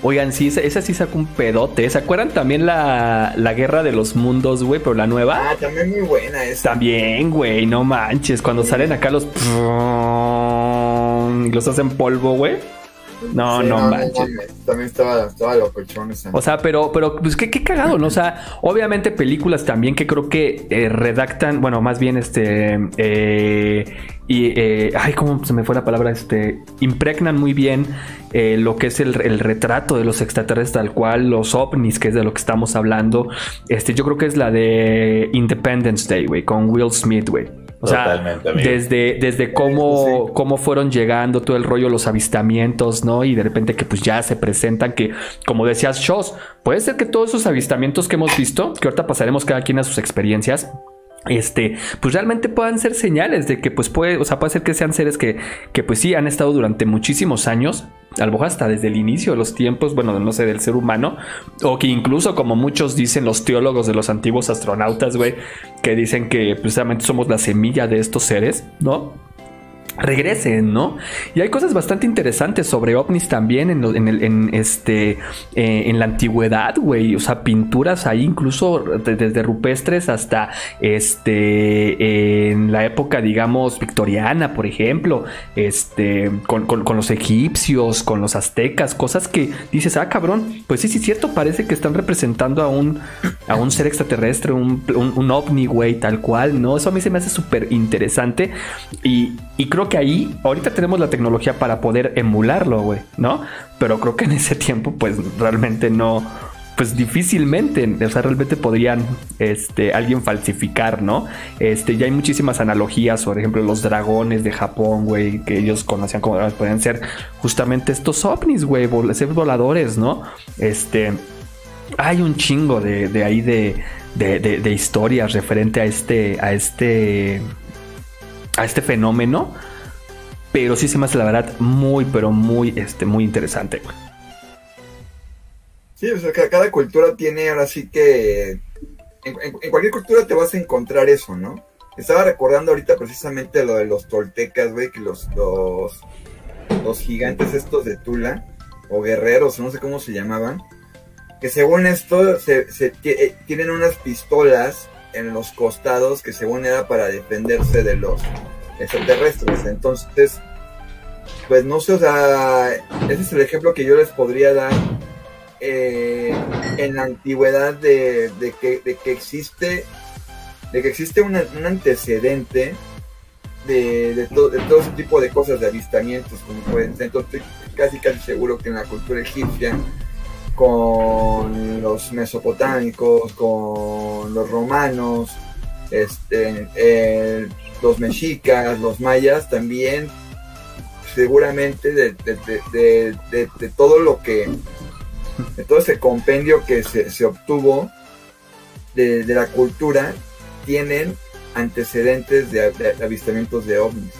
Oigan, sí, esa, esa sí sacó un pedote. ¿Se acuerdan también la, la guerra de los mundos, güey? Pero la nueva. Ah, también muy buena esa. También, güey, no manches. Cuando salen acá los. Y los hacen polvo, güey. No, Sí, no, manches. mames. También estaba, estaba locochón esa. O sea, pero, pero, pues qué, qué cagado, ¿no? O sea, obviamente películas también que creo que eh, redactan, bueno, más bien este, eh, y, eh, ay, ¿cómo se me fue la palabra? Este, impregnan muy bien eh, lo que es el, el retrato de los extraterrestres tal cual, los ovnis, que es de lo que estamos hablando. Este, yo creo que es la de Independence Day, güey, con Will Smith, güey. O sea, Totalmente, amigo. desde, desde cómo, cómo fueron llegando todo el rollo, los avistamientos, ¿no? Y de repente que pues ya se presentan que, como decías, shows, puede ser que todos esos avistamientos que hemos visto, que ahorita pasaremos cada quien a sus experiencias, este, pues realmente puedan ser señales de que pues puede, o sea, puede ser que sean seres que, que pues sí han estado durante muchísimos años, a lo mejor hasta desde el inicio de los tiempos, bueno, no sé, del ser humano, o que incluso como muchos dicen los teólogos de los antiguos astronautas, güey, que dicen que precisamente somos la semilla de estos seres, ¿no? Regresen, ¿no? Y hay cosas bastante interesantes sobre ovnis también en, en este, eh, en la antigüedad, güey. O sea, pinturas ahí incluso de- desde rupestres hasta este, en la época, digamos, victoriana, por ejemplo, este, con, con- los egipcios, con los aztecas, cosas que dices, ah, cabrón, pues sí, sí, cierto, parece que están representando a un, a un ser extraterrestre, un, un, un ovni, güey, tal cual, ¿no? Eso a mí se me hace súper interesante y, y creo que ahí, ahorita tenemos la tecnología para poder emularlo, güey, ¿no? Pero creo que en ese tiempo, pues realmente no, pues difícilmente, o sea, realmente podrían, este, alguien falsificar, ¿no? Este, ya hay muchísimas analogías, por ejemplo, los dragones de Japón, güey, que ellos conocían como pueden ser justamente estos ovnis, güey, vol- ser voladores, ¿no? Este, hay un chingo de, de ahí de, de- de historias referente a este, a este, a este fenómeno. Pero sí se me hace la verdad muy, pero muy, este, muy interesante. Sí, o sea, ca- cada cultura tiene ahora sí que... En, cualquier cultura te vas a encontrar eso, ¿no? Estaba recordando ahorita precisamente lo de los toltecas, güey, que los, los, los gigantes estos de Tula, o guerreros, no sé cómo se llamaban, que según esto se, se eh, tienen unas pistolas en los costados que según era para defenderse de los extraterrestres. Entonces, pues no sé, o sea, ese es el ejemplo que yo les podría dar eh, en la antigüedad de, de que, de que existe de que existe un antecedente de, to- de todo ese tipo de cosas, de avistamientos, como pueden ser. Entonces, estoy casi casi seguro que en la cultura egipcia, con los mesopotámicos, con los romanos, este, los mexicas, los mayas, también seguramente de, de- de- de- de- de todo lo que de todo ese compendio que se, se obtuvo de, de la cultura tienen antecedentes de, de avistamientos de ovnis.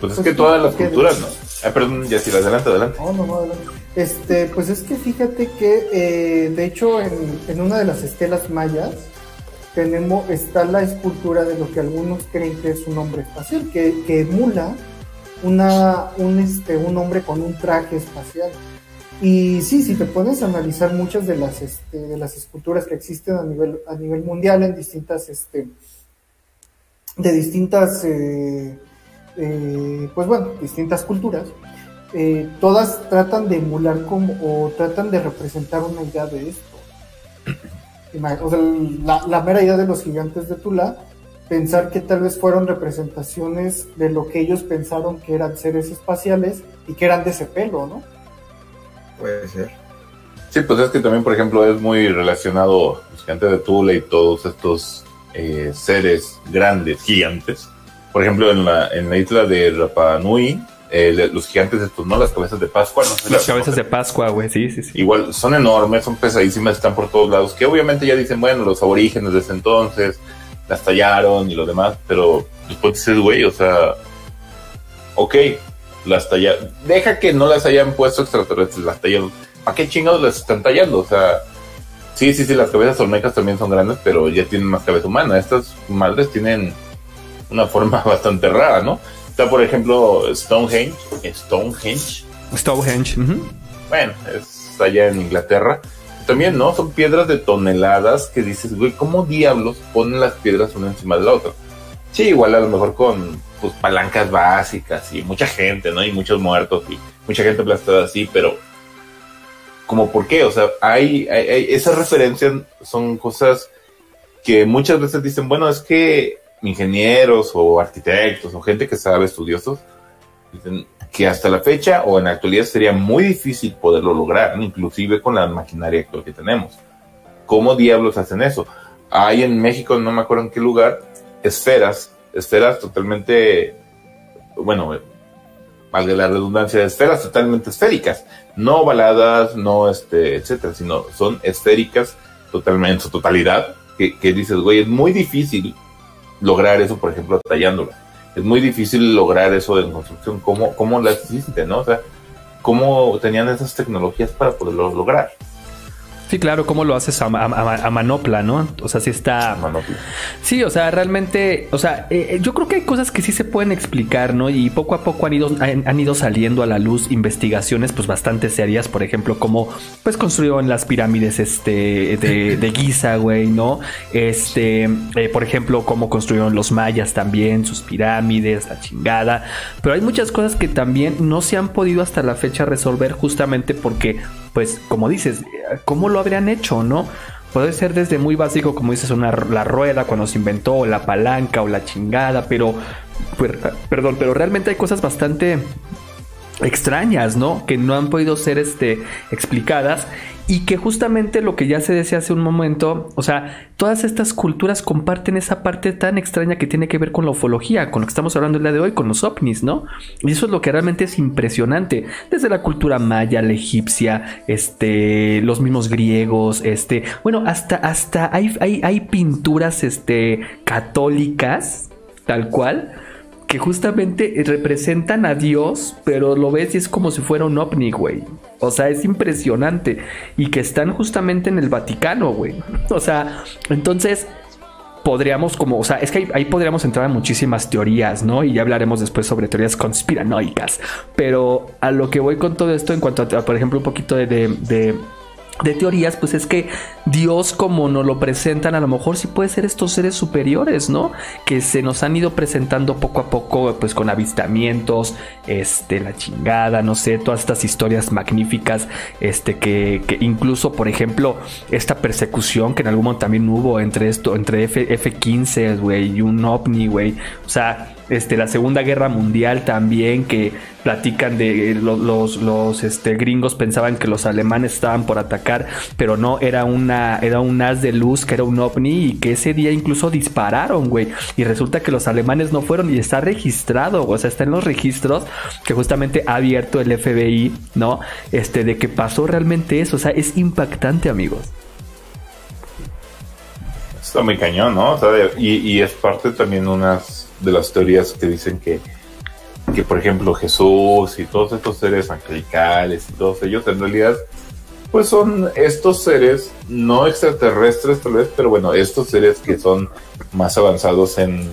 Pues es que todas las culturas, ¿no? Ah, perdón, ya sí, adelante, adelante. No, no, no, adelante. Este, pues es que fíjate que, eh, de hecho, en, en una de las estelas mayas tenemos está la escultura de lo que algunos creen que es un hombre espacial, que, emula una, un, este, un hombre con un traje espacial. Y sí, si te a analizar muchas de las, este, de las esculturas que existen a nivel, a nivel mundial en distintas, este, de distintas, eh, eh, pues bueno, distintas culturas, eh, todas tratan de emular como, o tratan de representar una idea de esto. La mera idea de los gigantes de Tula, pensar que tal vez fueron representaciones de lo que ellos pensaron que eran seres espaciales y que eran de ese pelo, ¿no? Puede ser. Sí, pues es que también, por ejemplo, es muy relacionado los gigantes de Tula y todos estos eh, seres grandes, gigantes. Por ejemplo, en la, en la isla de Rapa Nui, eh, los gigantes estos, ¿no? Las cabezas de Pascua, no sé Las cabezas de Pascua, güey, sí, sí, sí. Igual son enormes, son pesadísimas, están por todos lados. Que obviamente ya dicen, bueno, los aborígenes de ese entonces las tallaron y lo demás, pero después dices, güey, o sea, ok, las tallaron. Deja que no las hayan puesto extraterrestres, las tallaron. ¿Para qué chingados las están tallando? O sea, sí, sí, sí, las cabezas olmecas también son grandes, pero ya tienen más cabeza humana. Estas madres tienen una forma [laughs] bastante rara, ¿no? Está, por ejemplo, Stonehenge. Stonehenge. Stonehenge. ujú. Bueno, es allá en Inglaterra. También, ¿no? Son piedras de toneladas que dices, güey, ¿cómo diablos ponen las piedras una encima de la otra? Sí, igual a lo mejor con pues, palancas básicas y mucha gente, ¿no? Y muchos muertos y mucha gente aplastada así, pero como por qué, o sea, hay, hay, hay- esas referencias son cosas que muchas veces dicen, bueno, es que ingenieros o arquitectos o gente que sabe, estudiosos, dicen que hasta la fecha o en la actualidad sería muy difícil poderlo lograr, inclusive con la maquinaria actual que tenemos. ¿Cómo diablos hacen eso? hay en México, no me acuerdo en qué lugar, esferas, esferas totalmente, bueno, valga la redundancia, esferas totalmente esféricas, no ovaladas, no este, etcétera, sino son esféricas totalmente en su totalidad, que, que dices, güey, es muy difícil lograr eso, por ejemplo, tallándola. Es muy difícil lograr eso en construcción. ¿Cómo, cómo la hiciste, no? O sea, ¿cómo tenían esas tecnologías para poderlo lograr? Sí, claro, cómo lo haces a, a- a- manopla, ¿no? O sea, sí está. Manopla. Sí, o sea, realmente, o sea, eh, eh, yo creo que hay cosas que sí se pueden explicar, ¿no? Y poco a poco han ido, han, han ido saliendo a la luz investigaciones, pues bastante serias, por ejemplo, cómo, pues construyeron las pirámides, este, de, de [laughs] Giza, güey, ¿no? Este, eh, por ejemplo, cómo construyeron los mayas también, sus pirámides, la chingada. Pero hay muchas cosas que también no se han podido hasta la fecha resolver justamente porque, pues, como dices, ¿cómo lo habrían hecho, no? Puede ser desde muy básico, como dices, una, la rueda cuando se inventó, o la palanca, o la chingada, pero, per- perdón, pero realmente hay cosas bastante extrañas, ¿no? Que no han podido ser este, explicadas y que justamente lo que ya se decía hace un momento, o sea, todas estas culturas comparten esa parte tan extraña que tiene que ver con la ufología, con lo que estamos hablando el día de hoy, con los ovnis, ¿no? Y eso es lo que realmente es impresionante, desde la cultura maya, la egipcia, este, los mismos griegos, este, bueno, hasta, hasta hay, hay, hay pinturas, este, católicas, tal cual, que justamente representan a Dios, pero lo ves y es como si fuera un ovni, güey. O sea, es impresionante. Y que están justamente en el Vaticano, güey. [laughs] O sea, entonces podríamos como, o sea, es que ahí, podríamos entrar en muchísimas teorías, ¿no? Y ya hablaremos después sobre teorías conspiranoicas. Pero a lo que voy con todo esto en cuanto a, por ejemplo, un poquito de... de- de de teorías, pues es que Dios, como nos lo presentan, a lo mejor sí puede ser estos seres superiores, ¿no? Que se nos han ido presentando poco a poco, pues con avistamientos, este, la chingada, no sé, todas estas historias magníficas, este, que, incluso, por ejemplo, esta persecución que en algún momento también hubo entre esto, entre F, F-15, güey, y un ovni, güey. O sea, este, la Segunda Guerra Mundial también, que platican de los, los, los, este, gringos pensaban que los alemanes estaban por atacar, pero no, era una, era un haz de luz que era un ovni y que ese día incluso dispararon, güey. Y resulta que los alemanes no fueron y está registrado, o sea, está en los registros que justamente ha abierto el FBI, ¿no? Este, de que pasó realmente eso, o sea, es impactante, amigos. Está muy cañón, ¿no? O sea, de- y, y es parte también unas de las teorías que dicen que, que, por ejemplo, Jesús y todos estos seres angelicales y todos ellos, en realidad, pues son estos seres no extraterrestres tal vez, pero bueno, estos seres que son más avanzados en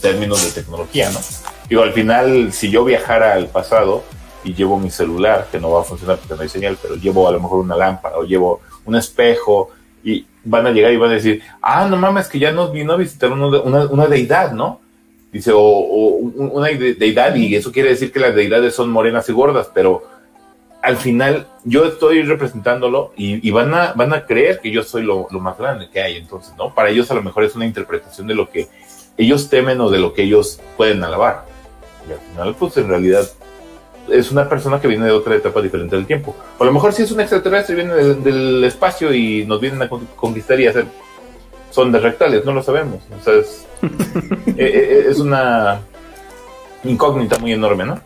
términos de tecnología, ¿no? Digo, al final, si yo viajara al pasado y llevo mi celular, que no va a funcionar porque no hay señal, pero llevo a lo mejor una lámpara o llevo un espejo y van a llegar y van a decir, ah, no mames, que ya nos vino a visitar una, una deidad, ¿no? Dice, o, o un- una de- deidad, y eso quiere decir que las deidades son morenas y gordas, pero al final yo estoy representándolo y, y van, a, van a creer que yo soy lo, lo más grande que hay, entonces, ¿no? Para ellos a lo mejor es una interpretación de lo que ellos temen o de lo que ellos pueden alabar. Y al final, pues en realidad es una persona que viene de otra etapa diferente del tiempo. O a lo mejor si es un extraterrestre, viene de- del espacio y nos vienen a con- conquistar y hacer sondas rectales, no lo sabemos. O sea, es, [laughs] eh, eh, es una incógnita muy enorme, ¿no?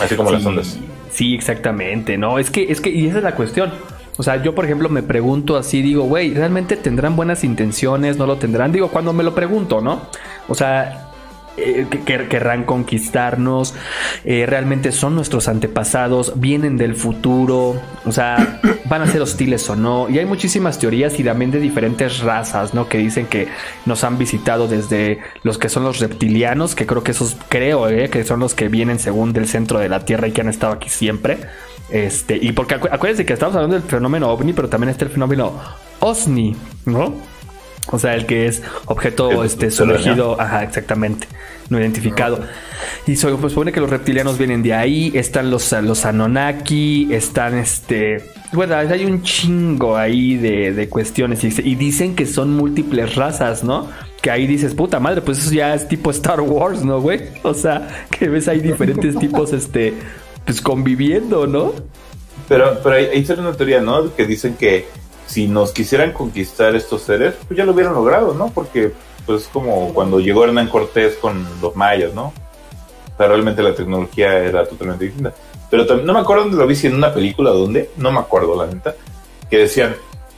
Así como las ondas. Sí, exactamente, ¿no? Es que, es que, y esa es la cuestión. O sea, yo, por ejemplo, me pregunto así, digo, güey, ¿realmente tendrán buenas intenciones? ¿No lo tendrán? Digo, cuando me lo pregunto, ¿no? O sea, eh, que- que- querrán conquistarnos, eh, realmente son nuestros antepasados, vienen del futuro, o sea, van a ser hostiles o no. Y hay muchísimas teorías y también de diferentes razas, ¿no? Que dicen que nos han visitado desde los que son los reptilianos, que creo que esos, creo, eh, que son los que vienen según del centro de la Tierra y que han estado aquí siempre. Este, y porque acu- acuérdense que estamos hablando del fenómeno ovni, pero también está el fenómeno OSNI, ¿no? O sea, el que es objeto El este, sumergido, ajá, exactamente, no identificado. Y se supone que los reptilianos vienen de ahí, están los, los Anunnaki, están este... Bueno, hay un chingo ahí de, de cuestiones y, dicen que son múltiples razas, ¿no? Que ahí dices, puta madre, pues eso ya es tipo Star Wars, ¿no, güey? O sea, que ves ahí diferentes tipos, este, pues conviviendo, ¿no? Pero, pero ahí, ahí una teoría, ¿no? Que dicen que si nos quisieran conquistar estos seres, pues ya lo hubieran logrado, ¿no? Porque pues como cuando llegó Hernán Cortés con los mayas, ¿no? O sea, realmente la tecnología era totalmente distinta. Pero también, no me acuerdo dónde lo vi, si en una película, ¿dónde? No me acuerdo, la neta. Que decían,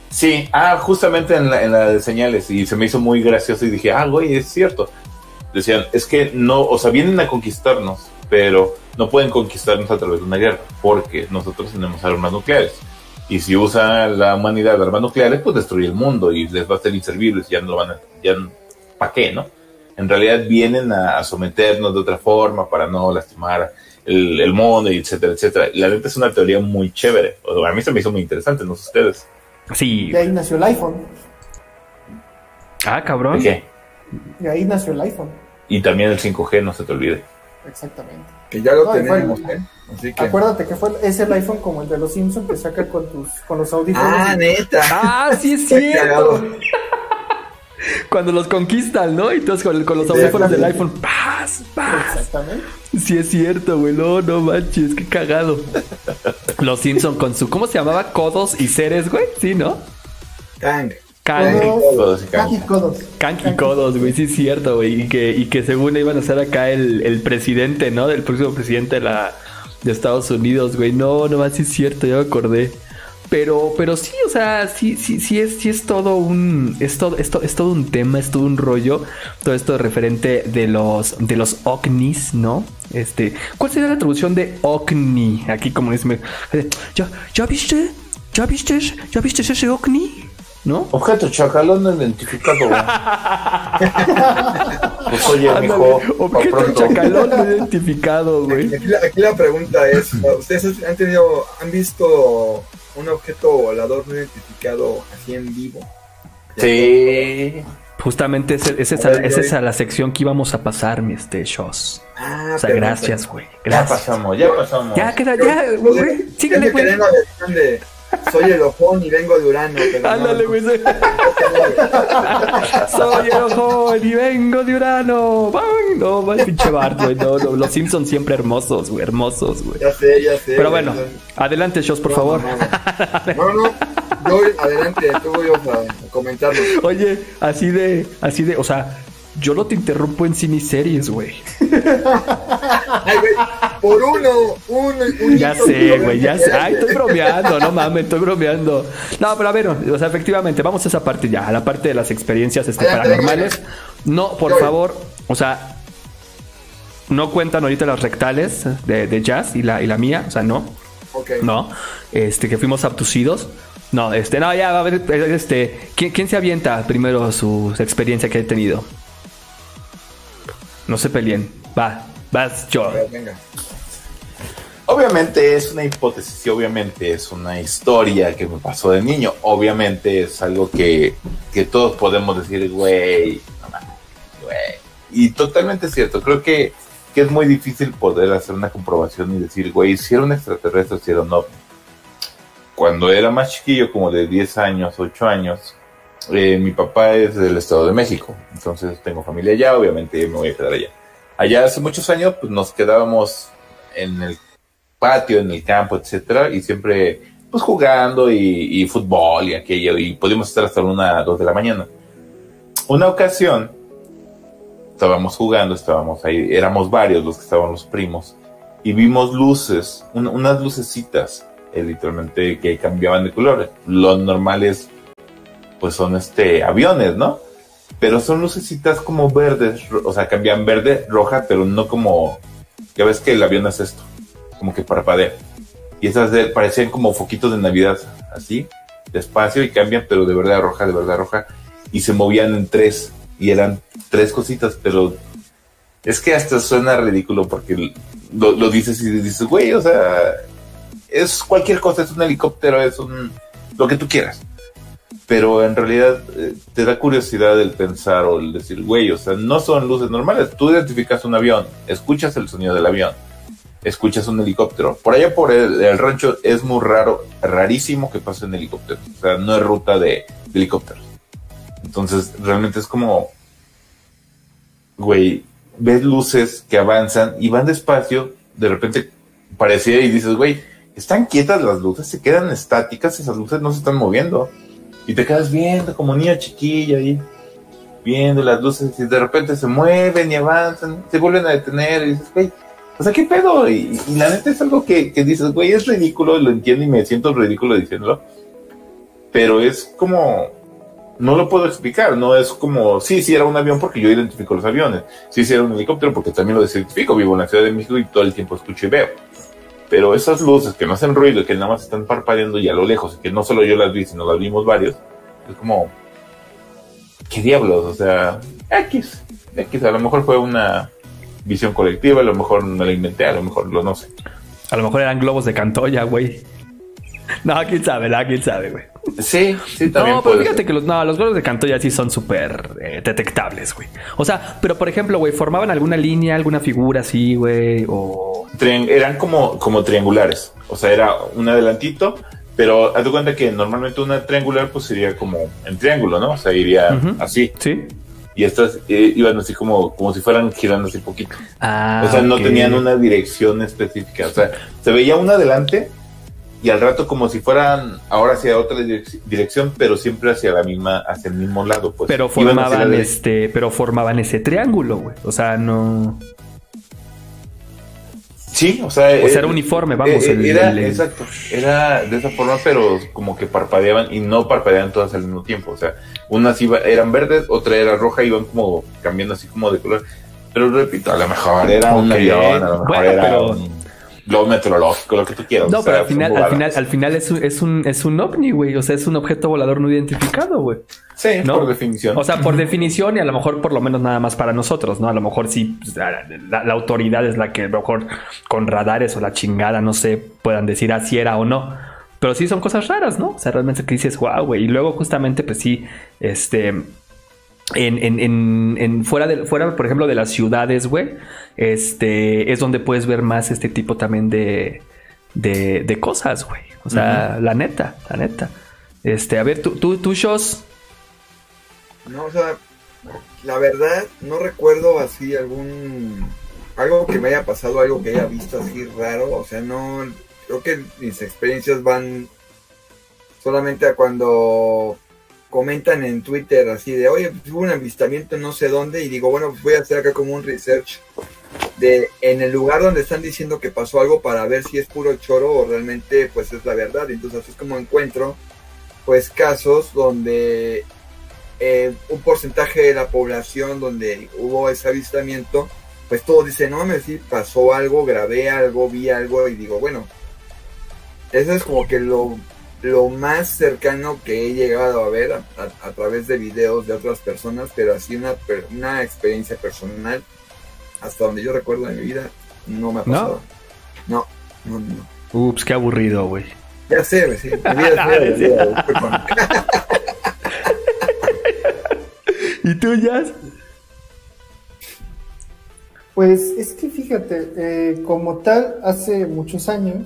sí, ah, justamente en la, en la de señales. Y se me hizo muy gracioso y dije, ah, güey, es cierto. Decían, es que no, o sea, vienen a conquistarnos, pero no pueden conquistarnos a través de una guerra, porque nosotros tenemos armas nucleares. Y si usa la humanidad armas nucleares, pues destruye el mundo y les va a ser inservibles, ya no lo van a, ya, ¿para qué, no? En realidad vienen a, a someternos de otra forma para no lastimar el, el mundo, y etcétera, etcétera. La neta es una teoría muy chévere. O a mí se me hizo muy interesante, no sé ustedes. Sí. Y ahí nació el iPhone. Ah, cabrón. ¿De qué? Y ahí nació el iPhone. Y también el 5G, no se te olvide. Exactamente. Que ya lo No, fue- tenemos, ¿eh? Así que. Acuérdate que fue, es el iPhone como el de los Simpsons que saca con tus con los audífonos. Ah, neta. Ah, sí es cierto. Cuando los conquistan, ¿no? Y todos con, con los audífonos del iPhone. ¡Paz! ¡Paz! Exactamente. Sí es cierto, güey. No, no manches, qué cagado. Los Simpson con su. ¿Cómo se llamaba? Codos y seres, güey. Sí, ¿no? Kang. Kang. Codos y Kang y codos. Kang y codos, güey, sí es cierto, güey. Y que, y que según iban a ser acá el, el presidente, ¿no? Del próximo presidente de, la, de Estados Unidos, güey. No, no más, sí es cierto, ya me acordé. Pero, pero sí, o sea, sí, sí, sí es, sí es todo un, es todo, es, to- es todo un tema, es todo un rollo, todo esto referente de los, de los ovnis, ¿no? Este, ¿cuál sería la traducción de ovni? Aquí como dice, ¿ya, ya viste? ¿Ya viste? ¿Ya viste ese ovni? ¿No? Objeto chacalón no identificado. [laughs] pues oye, Ándale, mijo, objeto chacalón no identificado, güey. Aquí la, aquí la pregunta es: ¿Ustedes han tenido, han visto un objeto volador no identificado así en vivo? Sí. Justamente ese- esa es, a- esa es a la sección que íbamos a pasar, mi este Shows. Ah, O sea, gracias, güey. Ya pasamos, ya pasamos. Ya queda, ya, güey. Síguele, güey. Soy el ojón y vengo de Urano. Pero Ándale, güey. [laughs] soy- Soy el ojo y vengo de Urano. ¡Bang! No, mal pinche Bart, güey. No, no, los Simpsons siempre hermosos, güey. Hermosos, güey. Ya sé, ya sé. Pero bueno, adelante, Shows, por favor. No, [laughs] no, no. Yo, adelante, tú vas a comentarlo. Oye, así de, así de, o sea, yo no te interrumpo en cine y series, güey. Ay, güey, por uno, uno, un Ya sé, güey, ya sé. Ay, estoy bromeando, no mames, estoy bromeando. No, pero a ver, o sea, efectivamente, vamos a esa parte ya, a la parte de las experiencias este, paranormales. No, por favor, o sea, no cuentan ahorita las rectales de, de jazz y la, y la mía, o sea, no, Ok. no, este, que fuimos abducidos. No, este, no, ya, a ver, este, ¿quién, quién se avienta primero su experiencia que ha tenido? No se peleen, va, vas yo. Venga. Obviamente es una hipótesis y obviamente es una historia que me pasó de niño. Obviamente es algo que, que todos podemos decir, güey, güey. Y totalmente cierto. Creo que, que es muy difícil poder hacer una comprobación y decir, güey, si era un extraterrestre, si era un ovni. Cuando era más chiquillo, como de 10 años, 8 años, eh, mi papá es del Estado de México. Entonces tengo familia allá, obviamente me voy a quedar allá. Allá hace muchos años, pues nos quedábamos en el patio, en el campo, etcétera, y siempre pues jugando y, y fútbol y aquello, y podíamos estar hasta una, dos de la mañana. Una ocasión, estábamos jugando, estábamos ahí, éramos varios los que estaban los primos, y vimos luces, un- unas lucecitas, eh, literalmente que cambiaban de colores. Lo normal es, pues son este aviones, ¿no? Pero son lucecitas como verdes, o sea, cambian verde, roja, pero no como, ya ves que el avión es esto, como que parpadea. Y esas de- parecían como foquitos de Navidad, así, despacio y cambian, pero de verdad roja, de verdad roja, y se movían en tres, y eran tres cositas, pero es que hasta suena ridículo porque lo, lo dices y dices, güey, o sea, es cualquier cosa, es un helicóptero, es un, lo que tú quieras. Pero en realidad eh, te da curiosidad el pensar o el decir, güey, o sea, no son luces normales. Tú identificas un avión, escuchas el sonido del avión, escuchas un helicóptero. Por allá por el, rancho es muy raro, rarísimo que pasen helicópteros. O sea, no es ruta de, de helicópteros. Entonces, realmente es como, güey, ves luces que avanzan y van despacio, de repente parecía y dices, güey, están quietas las luces, se quedan estáticas, esas luces no se están moviendo. Y te quedas viendo como niño chiquillo ahí, viendo las luces y de repente se mueven y avanzan, se vuelven a detener y dices, güey, o sea, ¿qué pedo? Y, y la neta es algo que, que dices, güey, es ridículo, lo entiendo y me siento ridículo diciéndolo, pero es como, no lo puedo explicar, no es como, sí, sí era un avión porque yo identifico los aviones, sí, sí era un helicóptero porque también lo identifico, vivo en la Ciudad de México y todo el tiempo escucho y veo. Pero esas luces que no hacen ruido y que nada más están parpadeando y a lo lejos, y que no solo yo las vi, sino las vimos varios, es como, ¿qué diablos? O sea, X, X, a lo mejor fue una visión colectiva, a lo mejor me la inventé, a lo mejor lo no sé. A lo mejor eran globos de Cantoya, güey. [laughs] No, quién sabe, no, quién sabe, güey. Sí, sí, también No, pero fíjate ser. que los, no, los globos de Cantoya sí son súper eh, detectables, güey. O sea, pero por ejemplo, güey, ¿formaban alguna línea, alguna figura así, güey? O... Triang- eran como, como triangulares. O sea, era un adelantito, pero haz de cuenta que normalmente una triangular pues sería como en triángulo, ¿no? O sea, iría así. ¿Sí? Y estas eh, iban así como, como si fueran girando así poquito. Ah, o sea, no tenían una dirección específica. O sea, se veía una adelante y al rato como si fueran ahora hacia otra direc- dirección, pero siempre hacia la misma, hacia el mismo lado. Pues. Pero formaban este, pero formaban ese triángulo, güey. O sea, no. Sí, o sea, O sea, eh, era uniforme, vamos. Eh, el- era, el- el- exacto, era de esa forma, pero como que parpadeaban y no parpadeaban todas al mismo tiempo. O sea, unas iba, eran verdes, otra era roja, iban como cambiando así como de color. Pero repito, a lo mejor era un Ok. avión, a lo mejor Bueno, era pero- un globo meteorológico, lo que tú quieras. No, o sea, pero al final, al final, al final es un, es un, es un ovni, güey. O sea, es un objeto volador no identificado, güey. Sí, ¿no? por definición. O sea, por definición, y a lo mejor por lo menos nada más para nosotros, ¿no? A lo mejor sí, pues, la, la- la autoridad es la que a lo mejor con radares o la chingada, no sé, puedan decir así era o no. Pero sí son cosas raras, ¿no? O sea, realmente que dices, wow, güey. Y luego justamente, pues sí, este... En, en, en, en fuera de fuera, por ejemplo, de las ciudades, güey, este es donde puedes ver más este tipo también de, de, de cosas, güey. O sea, la neta, la neta. Este, a ver, tú, tú, tú, Shos, No, o sea, la verdad, no recuerdo así algún. Algo que me haya pasado, algo que haya visto así raro. O sea, no. Creo que mis experiencias van solamente a cuando comentan en Twitter así de, oye, pues, hubo un avistamiento en no sé dónde. Y digo, bueno, pues voy a hacer acá como un research de en el lugar donde están diciendo que pasó algo para ver si es puro choro o realmente pues es la verdad. Entonces así es como encuentro pues casos donde eh, un porcentaje de la población donde hubo ese avistamiento, pues todos dicen, no mames, sí, pasó algo, grabé algo, vi algo y digo, bueno, eso es como que lo, lo más cercano que he llegado a ver a, a- a través de videos de otras personas, pero así una, per- una experiencia personal, hasta donde yo recuerdo en mi vida, no me ha pasado. No, no, no. Ups, qué aburrido, güey. Ya sé, güey, sí, mi vida es. [laughs] ¿Y tú, Jazz? Pues es que fíjate, eh, como tal, hace muchos años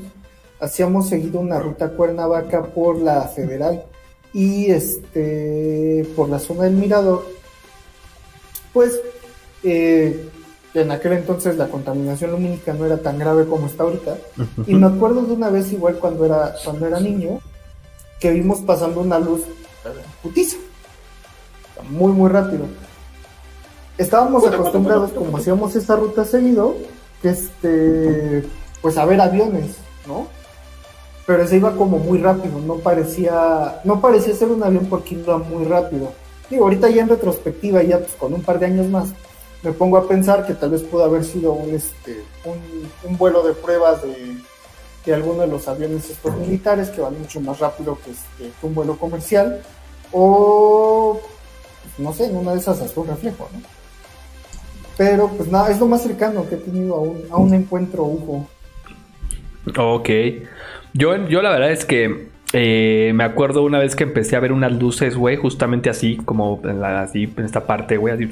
hacíamos seguido una ruta Cuernavaca por la Federal y este por la zona del Mirador. Pues eh, en aquel entonces la contaminación lumínica no era tan grave como está ahorita. Y me acuerdo de una vez igual cuando era, cuando era niño, que vimos pasando una luz putiza. Muy, muy rápido. Estábamos acostumbrados, como hacíamos esta ruta seguido, que este, pues a ver aviones, ¿no? Pero se iba como muy rápido, no parecía, no parecía ser un avión porque iba muy rápido. Digo, ahorita ya en retrospectiva, ya pues con un par de años más, me pongo a pensar que tal vez pudo haber sido un, este, un, vuelo de pruebas de, de alguno de los aviones estos militares que van mucho más rápido que, este, que un vuelo comercial o no sé, en una de esas hasta un reflejo, ¿no? Pero pues nada, es lo más cercano que he tenido a un, a un encuentro UFO. Ok. Yo, yo la verdad es que eh, me acuerdo una vez que empecé a ver unas luces, güey, justamente así, como en, la, así, en esta parte, güey, así.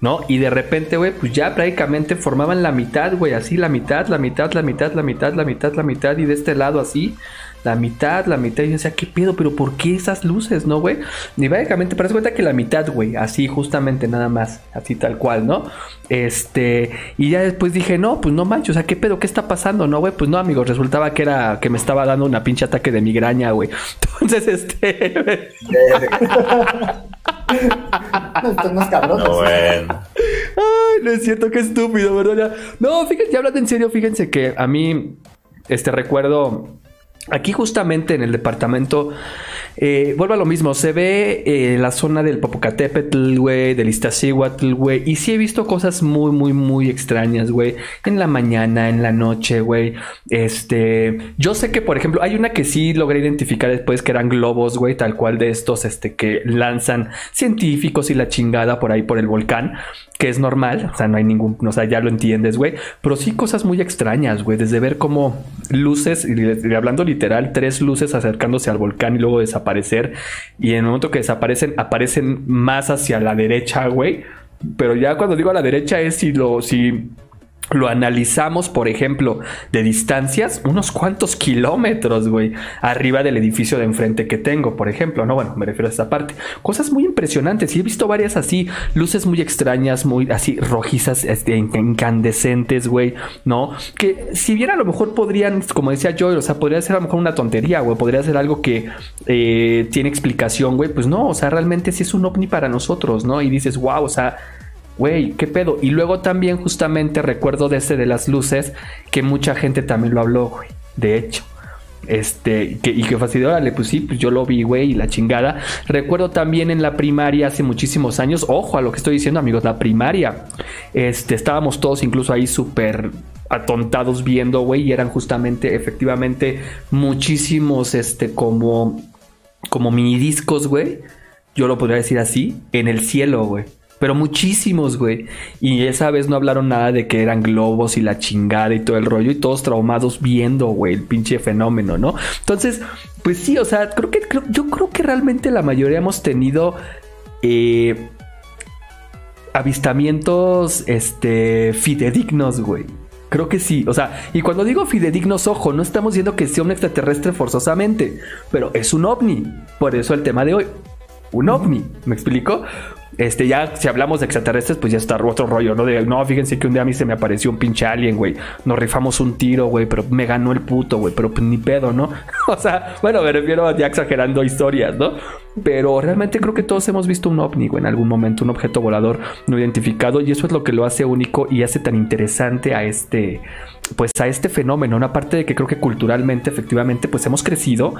¿No? Y de repente, güey, pues ya prácticamente formaban la mitad, güey, así, la mitad, la mitad, la mitad, la mitad, la mitad, la mitad, y de este lado así, La mitad, la mitad. Y yo decía, ¿qué pedo? ¿Pero por qué esas luces, no, güey? Y básicamente, parece cuenta que la mitad, güey. Así, justamente, nada más. Así tal cual, ¿no? Este. Y ya después dije, no, pues no manches. O sea, ¿qué pedo? ¿Qué está pasando, no, güey? Pues no, amigos. Resultaba que era que me estaba dando una pinche ataque de migraña, güey. [laughs] Entonces, este. [laughs] Más cabrones. No, bueno. Ay, no es cierto, qué estúpido, ¿verdad? No, fíjense, ya hablando en serio, fíjense que a mí, este recuerdo, aquí justamente en el departamento, eh, vuelvo a lo mismo, se ve eh, la zona del Popocatépetl, güey, del Iztaccíhuatl, güey, y sí he visto cosas muy, muy, muy extrañas, güey, en la mañana, en la noche, güey, este, yo sé que, por ejemplo, hay una que sí logré identificar después que eran globos, güey, tal cual de estos, este, que lanzan científicos y la chingada por ahí por el volcán, que es normal, o sea, no hay ningún, o sea, ya lo entiendes, güey, pero sí cosas muy extrañas, güey, desde ver como luces, hablando literal, tres luces acercándose al volcán y luego y en el momento que desaparecen, aparecen más hacia la derecha, güey, pero ya cuando digo a la derecha es si lo, si lo analizamos, por ejemplo, de distancias, unos cuantos kilómetros, güey, arriba del edificio de enfrente que tengo, por ejemplo, ¿no? Bueno, me refiero a esta parte. Cosas muy impresionantes. Y he visto varias así, luces muy extrañas, muy así rojizas, este, in- incandescentes, güey, ¿no? Que si bien a lo mejor podrían, como decía yo, o sea, podría ser a lo mejor una tontería, güey, podría ser algo que eh, tiene explicación, güey, pues no, o sea, realmente sí es un ovni para nosotros, ¿no? Y dices, wow, o sea, Güey, qué pedo. Y luego también justamente recuerdo de ese de las luces que mucha gente también lo habló, güey. De hecho. Este, que, y que fastidió, órale, pues sí, pues yo lo vi, güey, y la chingada. Recuerdo también en la primaria hace muchísimos años, ojo a lo que estoy diciendo, amigos, la primaria. Este, estábamos todos incluso ahí súper atontados viendo, güey, y eran justamente, efectivamente, muchísimos, este, como, como mini discos, güey. Yo lo podría decir así, en el cielo, güey. Pero muchísimos, güey. Y esa vez no hablaron nada de que eran globos y la chingada y todo el rollo. Y todos traumados viendo, güey, el pinche fenómeno, ¿no? Entonces, pues sí, o sea, creo que creo- yo creo que realmente la mayoría hemos tenido eh, avistamientos este, fidedignos, güey. Creo que sí, o sea, y cuando digo fidedignos, ojo, no estamos diciendo que sea un extraterrestre forzosamente, pero es un ovni. Por eso el tema de hoy, un ovni, ¿me explico? Este, ya si hablamos de extraterrestres, pues ya está otro rollo, ¿no? De, no, fíjense que un día a mí se me apareció un pinche alien, güey. Nos rifamos un tiro, güey, pero me ganó el puto, güey, pero pues ni pedo, ¿no? [laughs] o sea, bueno, me refiero ya exagerando historias, ¿no? Pero realmente creo que todos hemos visto un ovni, güey, en algún momento, un objeto volador no identificado, y eso es lo que lo hace único y hace tan interesante a este, pues a este fenómeno, una parte de que creo que culturalmente, efectivamente, pues hemos crecido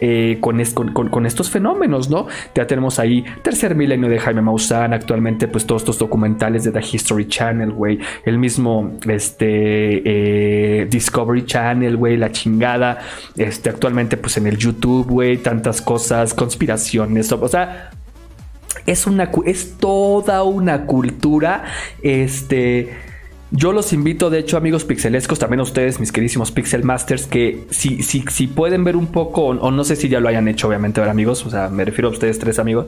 eh, con, es- con- con- con estos fenómenos, ¿no? Ya tenemos ahí Tercer Milenio de Jaime Maussan, actualmente pues todos estos documentales de The History Channel, güey, el mismo este eh, Discovery Channel, güey, la chingada, este actualmente pues en el YouTube, güey, tantas cosas, conspiraciones, o sea, es una es toda una cultura este yo los invito, de hecho, amigos pixelescos, también a ustedes, mis queridísimos Pixel Masters, que si, si, si pueden ver un poco, o, no sé si ya lo hayan hecho, obviamente, ver amigos, o sea, me refiero a ustedes tres amigos,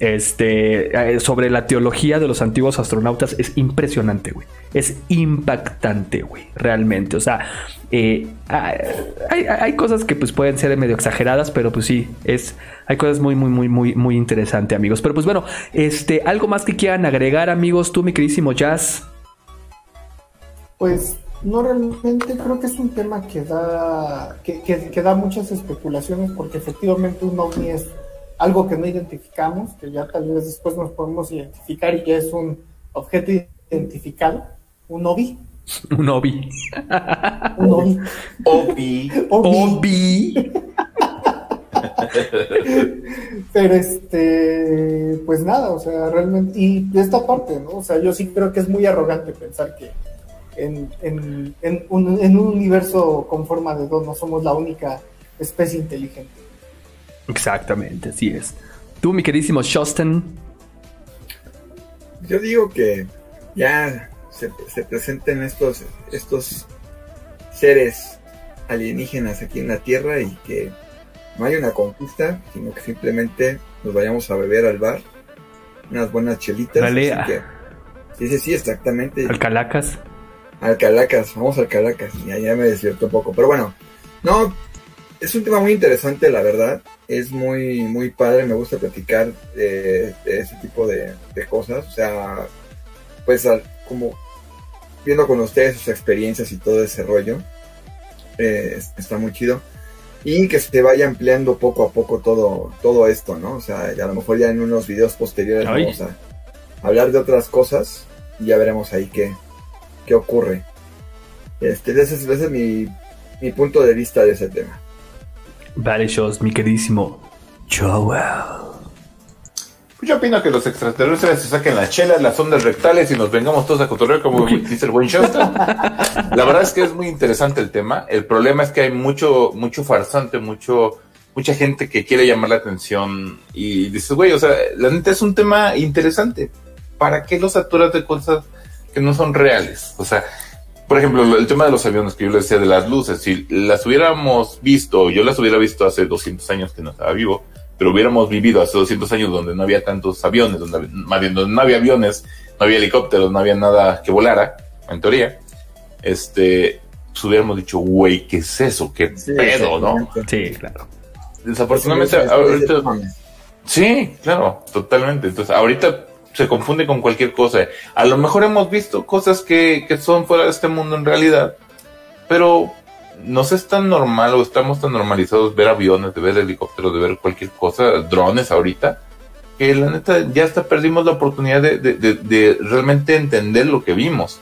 este, eh, sobre la teología de los antiguos astronautas, es impresionante, güey. Es impactante, güey, realmente. O sea, eh, hay, hay- cosas que pues pueden ser medio exageradas, pero pues sí, es, hay cosas muy, muy, muy, muy, muy interesantes, amigos. Pero pues bueno, este, algo más que quieran agregar, amigos, tú, mi queridísimo Jazz. Pues no realmente creo que es un tema que da que, que- que da muchas especulaciones porque efectivamente un ovni es algo que no identificamos, que ya tal vez después nos podemos identificar y ya es un objeto identificado, un OVI, Un [laughs] obi. un OVI, Obi. OVI. [laughs] Pero este, pues nada, o sea, realmente, y de esta parte, ¿no? O sea, yo sí creo que es muy arrogante pensar que en, en, en un, en un universo con forma de dos no somos la única especie inteligente. Exactamente, así es. Tú, mi queridísimo Shosten. Yo digo que ya se, se presenten estos, estos seres alienígenas aquí en la Tierra y que no hay una conquista, sino que simplemente nos vayamos a beber al bar, unas buenas chelitas. Dale, así que- sí, sí, sí, exactamente. Al Calacas. Al Calacas, vamos al Calacas. Ya, ya me desierto un poco. Pero bueno, no, es un tema muy interesante, la verdad. Es muy, muy padre, me gusta platicar de, de ese tipo de, de cosas. O sea, pues al- como viendo con ustedes sus experiencias y todo ese rollo. eh, es- está muy chido. Y que se vaya empleando poco a poco todo, todo esto, ¿no? O sea, y a lo mejor ya en unos videos posteriores Ay. vamos a hablar de otras cosas y ya veremos ahí qué, qué ocurre. Este, ese es, ese es mi, mi punto de vista de ese tema. Vale, shows, mi queridísimo Joel. Pues yo opino que los extraterrestres se saquen las chelas, las ondas rectales y nos vengamos todos a cotorrear como [laughs] dice el buen Shostan. La verdad es que es muy interesante el tema. El problema es que hay mucho, mucho farsante, mucho, mucha gente que quiere llamar la atención y dices, güey, o sea, la neta es un tema interesante. ¿Para qué los saturas de cosas que no son reales? O sea, por ejemplo, el tema de los aviones que yo le decía de las luces, si las hubiéramos visto, yo las hubiera visto hace 200 años que no estaba vivo, pero hubiéramos vivido hace 200 años donde no había tantos aviones, donde, hab- más bien, donde no había aviones, no había helicópteros, no había nada que volara, en teoría, este, pues hubiéramos dicho, güey, ¿qué es eso? ¿Qué pedo, no? Sí, claro. Desafortunadamente, ahorita. Sí, claro, totalmente. Entonces, ahorita se confunde con cualquier cosa. A lo mejor hemos visto cosas que, que son fuera de este mundo en realidad, pero nos es tan normal o estamos tan normalizados ver aviones, de ver helicópteros, de ver cualquier cosa, drones ahorita, que la neta ya hasta perdimos la oportunidad de, de- de- de realmente entender lo que vimos.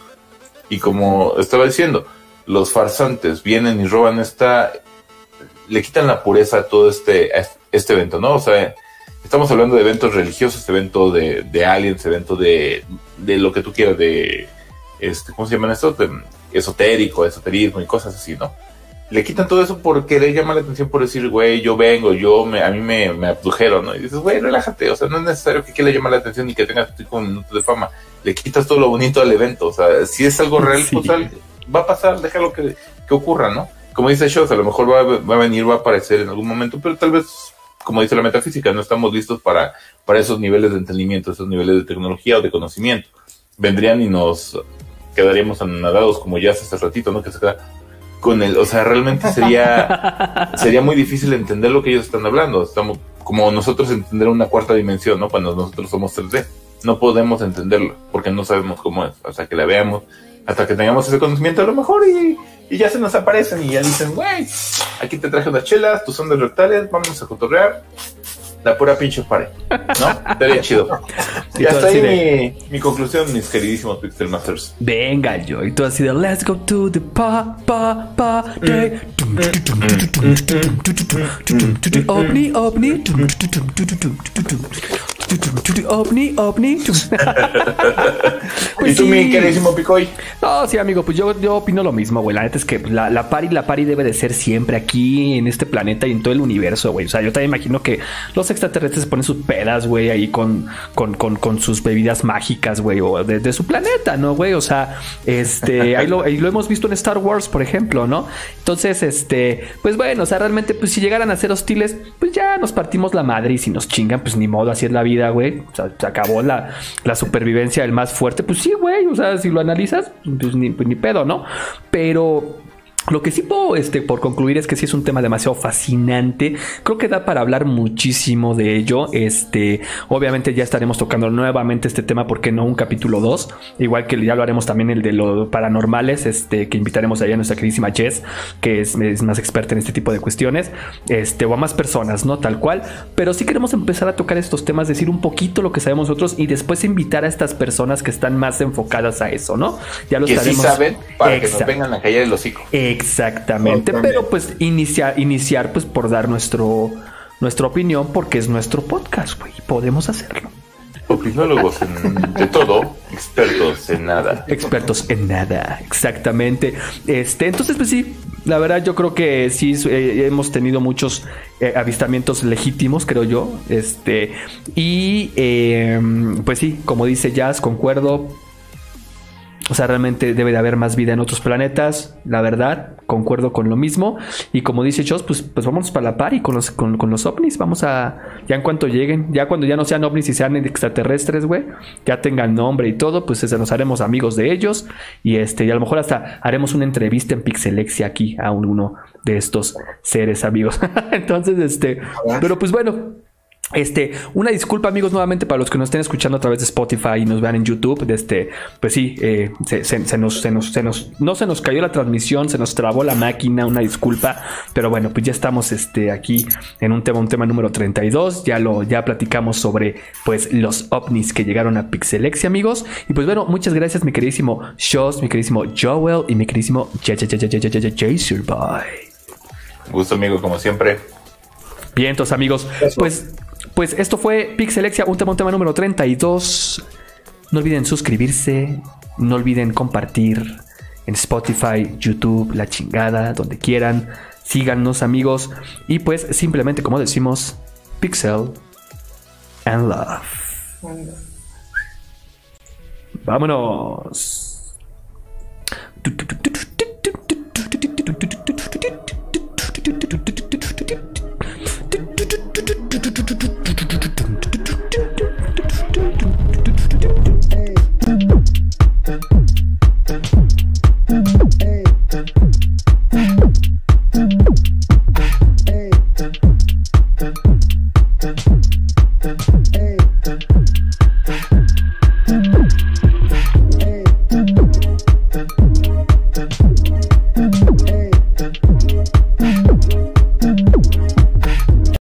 Y como estaba diciendo, los farsantes vienen y roban esta, le quitan la pureza a todo este, a este evento, ¿no? O sea, estamos hablando de eventos religiosos, evento de, de aliens, evento de, de lo que tú quieras, de, este, ¿cómo se llaman estos? De, esotérico, esoterismo y cosas así, ¿no? Le quitan todo eso porque le llama la atención por decir, güey, yo vengo, yo, me, a mí me, me abdujeron, ¿no? Y dices, güey, relájate, o sea, no es necesario que, que le llame la atención y que tengas cinco minutos de fama. Le quitas todo lo bonito al evento, o sea, si es algo real, Sí. pues va a pasar, déjalo que, que ocurra, ¿no? Como dice Shows, a lo mejor va, va a venir, va a aparecer en algún momento, pero tal vez, como dice la metafísica, no estamos listos para, para esos niveles de entendimiento, esos niveles de tecnología o de conocimiento. Vendrían y nos quedaríamos anonadados, como ya hace ratito, ¿no? Que se queda con el, o sea, realmente sería, [laughs] sería muy difícil entender lo que ellos están hablando. Estamos como nosotros entender una cuarta dimensión, ¿no? Cuando nosotros somos 3D. No podemos entenderlo porque no sabemos cómo es. Hasta que la veamos, hasta que tengamos ese conocimiento, a lo mejor y, y ya se nos aparecen y ya dicen, güey, aquí te traje unas chelas, tus ondas rectales, vamos a cotorrear. La pura pinche pare, ¿no? Estaría chido. [laughs] Y hasta ahí de- mi, mi conclusión, mis queridísimos Pixel Masters. Venga, yo. Y tú así de Let's go to the pa, pa, pa, day. Ovni, ovni. Ovni, ovni. Pues ¿Y tú, mi queridísimo Picoy? No, sí, amigo, pues yo, yo opino lo mismo, güey. La neta es que la, la pari, la pari debe de ser siempre aquí en este planeta y en todo el universo, güey. O sea, yo también imagino que los extraterrestres se ponen sus pedas, güey, ahí con, con, con, con sus bebidas mágicas, güey, o de, de su planeta, ¿no, güey? O sea, este, [laughs] ahí lo, ahí lo hemos visto en Star Wars, por ejemplo, ¿no? Entonces, este, pues bueno, o sea, realmente, pues si llegaran a ser hostiles, pues ya nos partimos la madre y si nos chingan, pues ni modo, así es la vida, güey. O sea, se acabó la, la supervivencia del más fuerte, pues sí, güey. O sea, si lo analizas, pues ni, pues ni pedo, ¿no? Pero lo que sí puedo, este, por concluir, es que sí es un tema demasiado fascinante. Creo que da para hablar muchísimo de ello. Este, obviamente ya estaremos tocando nuevamente este tema, porque no un capítulo 2. Igual que ya lo haremos también el de los paranormales, este, que invitaremos allá a nuestra queridísima Jess, que es, es más experta en este tipo de cuestiones, este, o a más personas, ¿no? Tal cual. Pero sí queremos empezar a tocar estos temas, decir un poquito lo que sabemos nosotros y después invitar a estas personas que están más enfocadas a eso, ¿no? Ya lo Que sí estaremos. saben para que nos Exacto. vengan a callar el hocico. Exactamente, Totalmente. pero pues iniciar, iniciar pues por dar nuestro nuestra opinión porque es nuestro podcast, güey, podemos hacerlo. Opinólogos en- de todo, expertos en nada. Expertos en nada, exactamente. Este, entonces pues sí, la verdad yo creo que sí eh, hemos tenido muchos eh, avistamientos legítimos, creo yo. Este, y eh, pues sí, como dice Jazz, concuerdo. O sea, realmente debe de haber más vida en otros planetas, la verdad, concuerdo con lo mismo. Y como dice Joss, pues, pues vamos para la par y con los, con, con los ovnis, vamos a, ya en cuanto lleguen, ya cuando ya no sean ovnis y sean extraterrestres, güey, ya tengan nombre y todo, pues este, nos haremos amigos de ellos. Y este, y a lo mejor hasta haremos una entrevista en Pixelexia aquí a uno de estos seres amigos. [laughs] Entonces, este, pero pues bueno, este, una disculpa amigos nuevamente para los que nos estén escuchando a través de Spotify y nos vean en YouTube. De este, pues sí, eh, se, se- se nos, se nos, se nos, no se nos cayó la transmisión, se nos trabó la máquina, una disculpa. Pero bueno, pues ya estamos este, aquí en un tema, un tema número 32. Ya lo, ya platicamos sobre pues los ovnis que llegaron a Pixelexia, amigos. Y pues bueno, muchas gracias, mi queridísimo Shows, mi queridísimo Joel y mi queridísimo Jason Boy. Gusto, amigo, como siempre. Bien, entonces amigos, pues, pues esto fue Pixelexia, un tema, un tema número 32. No olviden suscribirse, no olviden compartir en Spotify, YouTube, la chingada, donde quieran. Síganos amigos y pues simplemente como decimos, Pixel and Love. Vámonos.